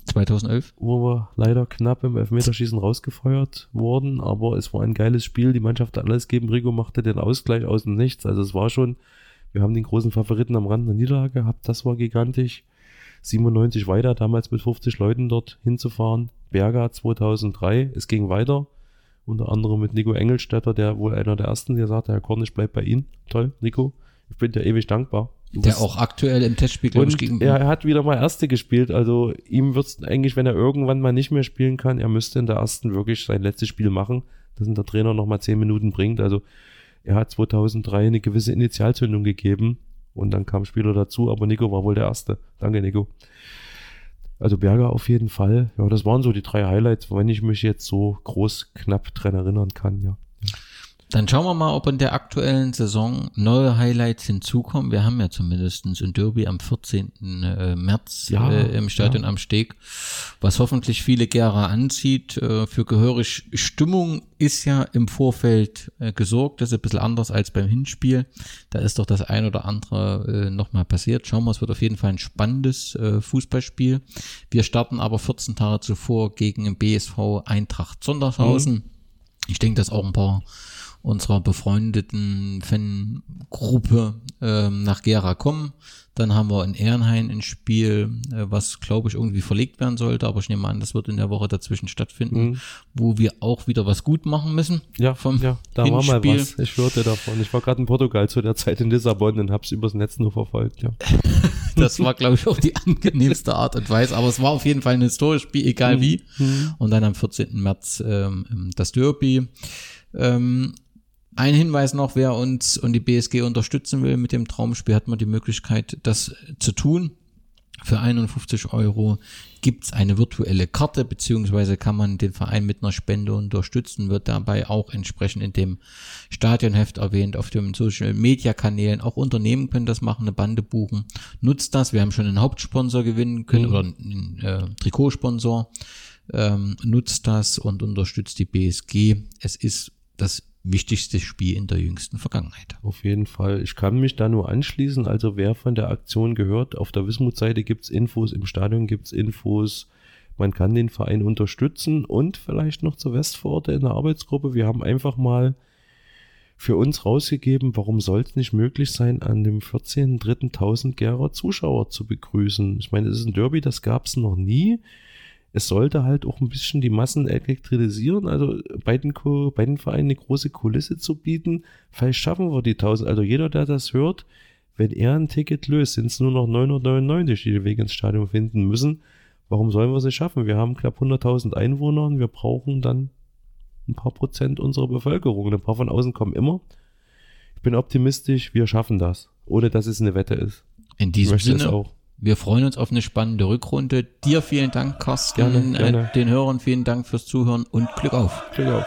2011? wo wir leider knapp im Elfmeterschießen rausgefeuert wurden, aber es war ein geiles Spiel. Die Mannschaft hat alles gegeben. Rico machte den Ausgleich aus dem Nichts. Also es war schon, wir haben den großen Favoriten am Rand der Niederlage gehabt. Das war gigantisch. 97 weiter, damals mit 50 Leuten dort hinzufahren. Berga 2003, es ging weiter. Unter anderem mit Nico Engelstädter, der wohl einer der ersten, der sagte, Herr Korn, ich bleib bei Ihnen. Toll, Nico. Ich bin dir ewig dankbar. Der auch aktuell im Testspiel, glaube ich, gegen. er, hat wieder mal Erste gespielt. Also ihm wird's eigentlich, wenn er irgendwann mal nicht mehr spielen kann, er müsste in der Ersten wirklich sein letztes Spiel machen, dass ihn der Trainer noch mal zehn Minuten bringt. Also er hat 2003 eine gewisse Initialzündung gegeben und dann kam Spieler dazu, aber Nico war wohl der Erste. Danke, Nico. Also Berger auf jeden Fall. Ja, das waren so die drei Highlights, wenn ich mich jetzt so groß knapp dran erinnern kann, ja. Dann schauen wir mal, ob in der aktuellen Saison neue Highlights hinzukommen. Wir haben ja zumindest ein Derby am 14. äh, März Ja, äh, im Stadion ja. am Steg, was hoffentlich viele Gera anzieht. Äh, für gehörig Stimmung ist ja im Vorfeld äh, gesorgt. Das ist ein bisschen anders als beim Hinspiel. Da ist doch das ein oder andere äh, nochmal passiert. Schauen wir, es wird auf jeden Fall ein spannendes äh, Fußballspiel. Wir starten aber 14 Tage zuvor gegen den BSV Eintracht Sondershausen. Ich denke, dass auch ein paar unserer befreundeten Fangruppe ähm, nach Gera kommen. Dann haben wir in Ehrenhain ein Spiel, äh, was glaube ich irgendwie verlegt werden sollte, aber ich nehme an, das wird in der Woche dazwischen stattfinden, Mhm. wo wir auch wieder was gut machen müssen. Ja, vom ja, da war mal was. Ich hörte davon. Ich war gerade in Portugal zu der Zeit in Lissabon und hab's übers Netz nur verfolgt, ja. (laughs) Das war, glaube ich, auch die angenehmste Art und Weise. Aber es war auf jeden Fall ein historisches Spiel, egal wie. Und dann am 14. März ähm, das Derby. Ähm, ein Hinweis noch, wer uns und die BSG unterstützen will mit dem Traumspiel, hat man die Möglichkeit, das zu tun. Für 51 Euro gibt's eine virtuelle Karte, beziehungsweise kann man den Verein mit einer Spende unterstützen, wird dabei auch entsprechend in dem Stadionheft erwähnt, auf den Social Media Kanälen. Auch Unternehmen können das machen, eine Bande buchen. Nutzt das, wir haben schon einen Hauptsponsor gewinnen können oder einen äh, Trikotsponsor. Ähm, nutzt das und unterstützt die BSG. Es ist das wichtigste Spiel in der jüngsten Vergangenheit. Auf jeden Fall. Ich kann mich da nur anschließen. Also wer von der Aktion gehört, auf der Wismut-Seite gibt's Infos, im Stadion gibt's Infos. Man kann den Verein unterstützen und vielleicht noch zur Westvororte in der Arbeitsgruppe. Wir haben einfach mal für uns rausgegeben, warum soll es nicht möglich sein, an dem 14.3.1000 Gera Zuschauer zu begrüßen. Ich meine, es ist ein Derby, das gab's noch nie. Es sollte halt auch ein bisschen die Massen elektrisieren, also beiden, beiden Vereinen eine große Kulisse zu bieten. Vielleicht schaffen wir die 1000. Also jeder, der das hört, wenn er ein Ticket löst, sind es nur noch 999, die den Weg ins Stadion finden müssen. Warum sollen wir es nicht schaffen? Wir haben knapp 100.000 Einwohner und wir brauchen dann ein paar Prozent unserer Bevölkerung. Ein paar von außen kommen immer. Ich bin optimistisch, wir schaffen das, ohne dass es eine Wette ist. In diesem Sinne, auch. Wir freuen uns auf eine spannende Rückrunde. Dir vielen Dank, Carsten. Gerne, gerne. Äh, den Hörern vielen Dank fürs Zuhören und Glück auf. Glück auf.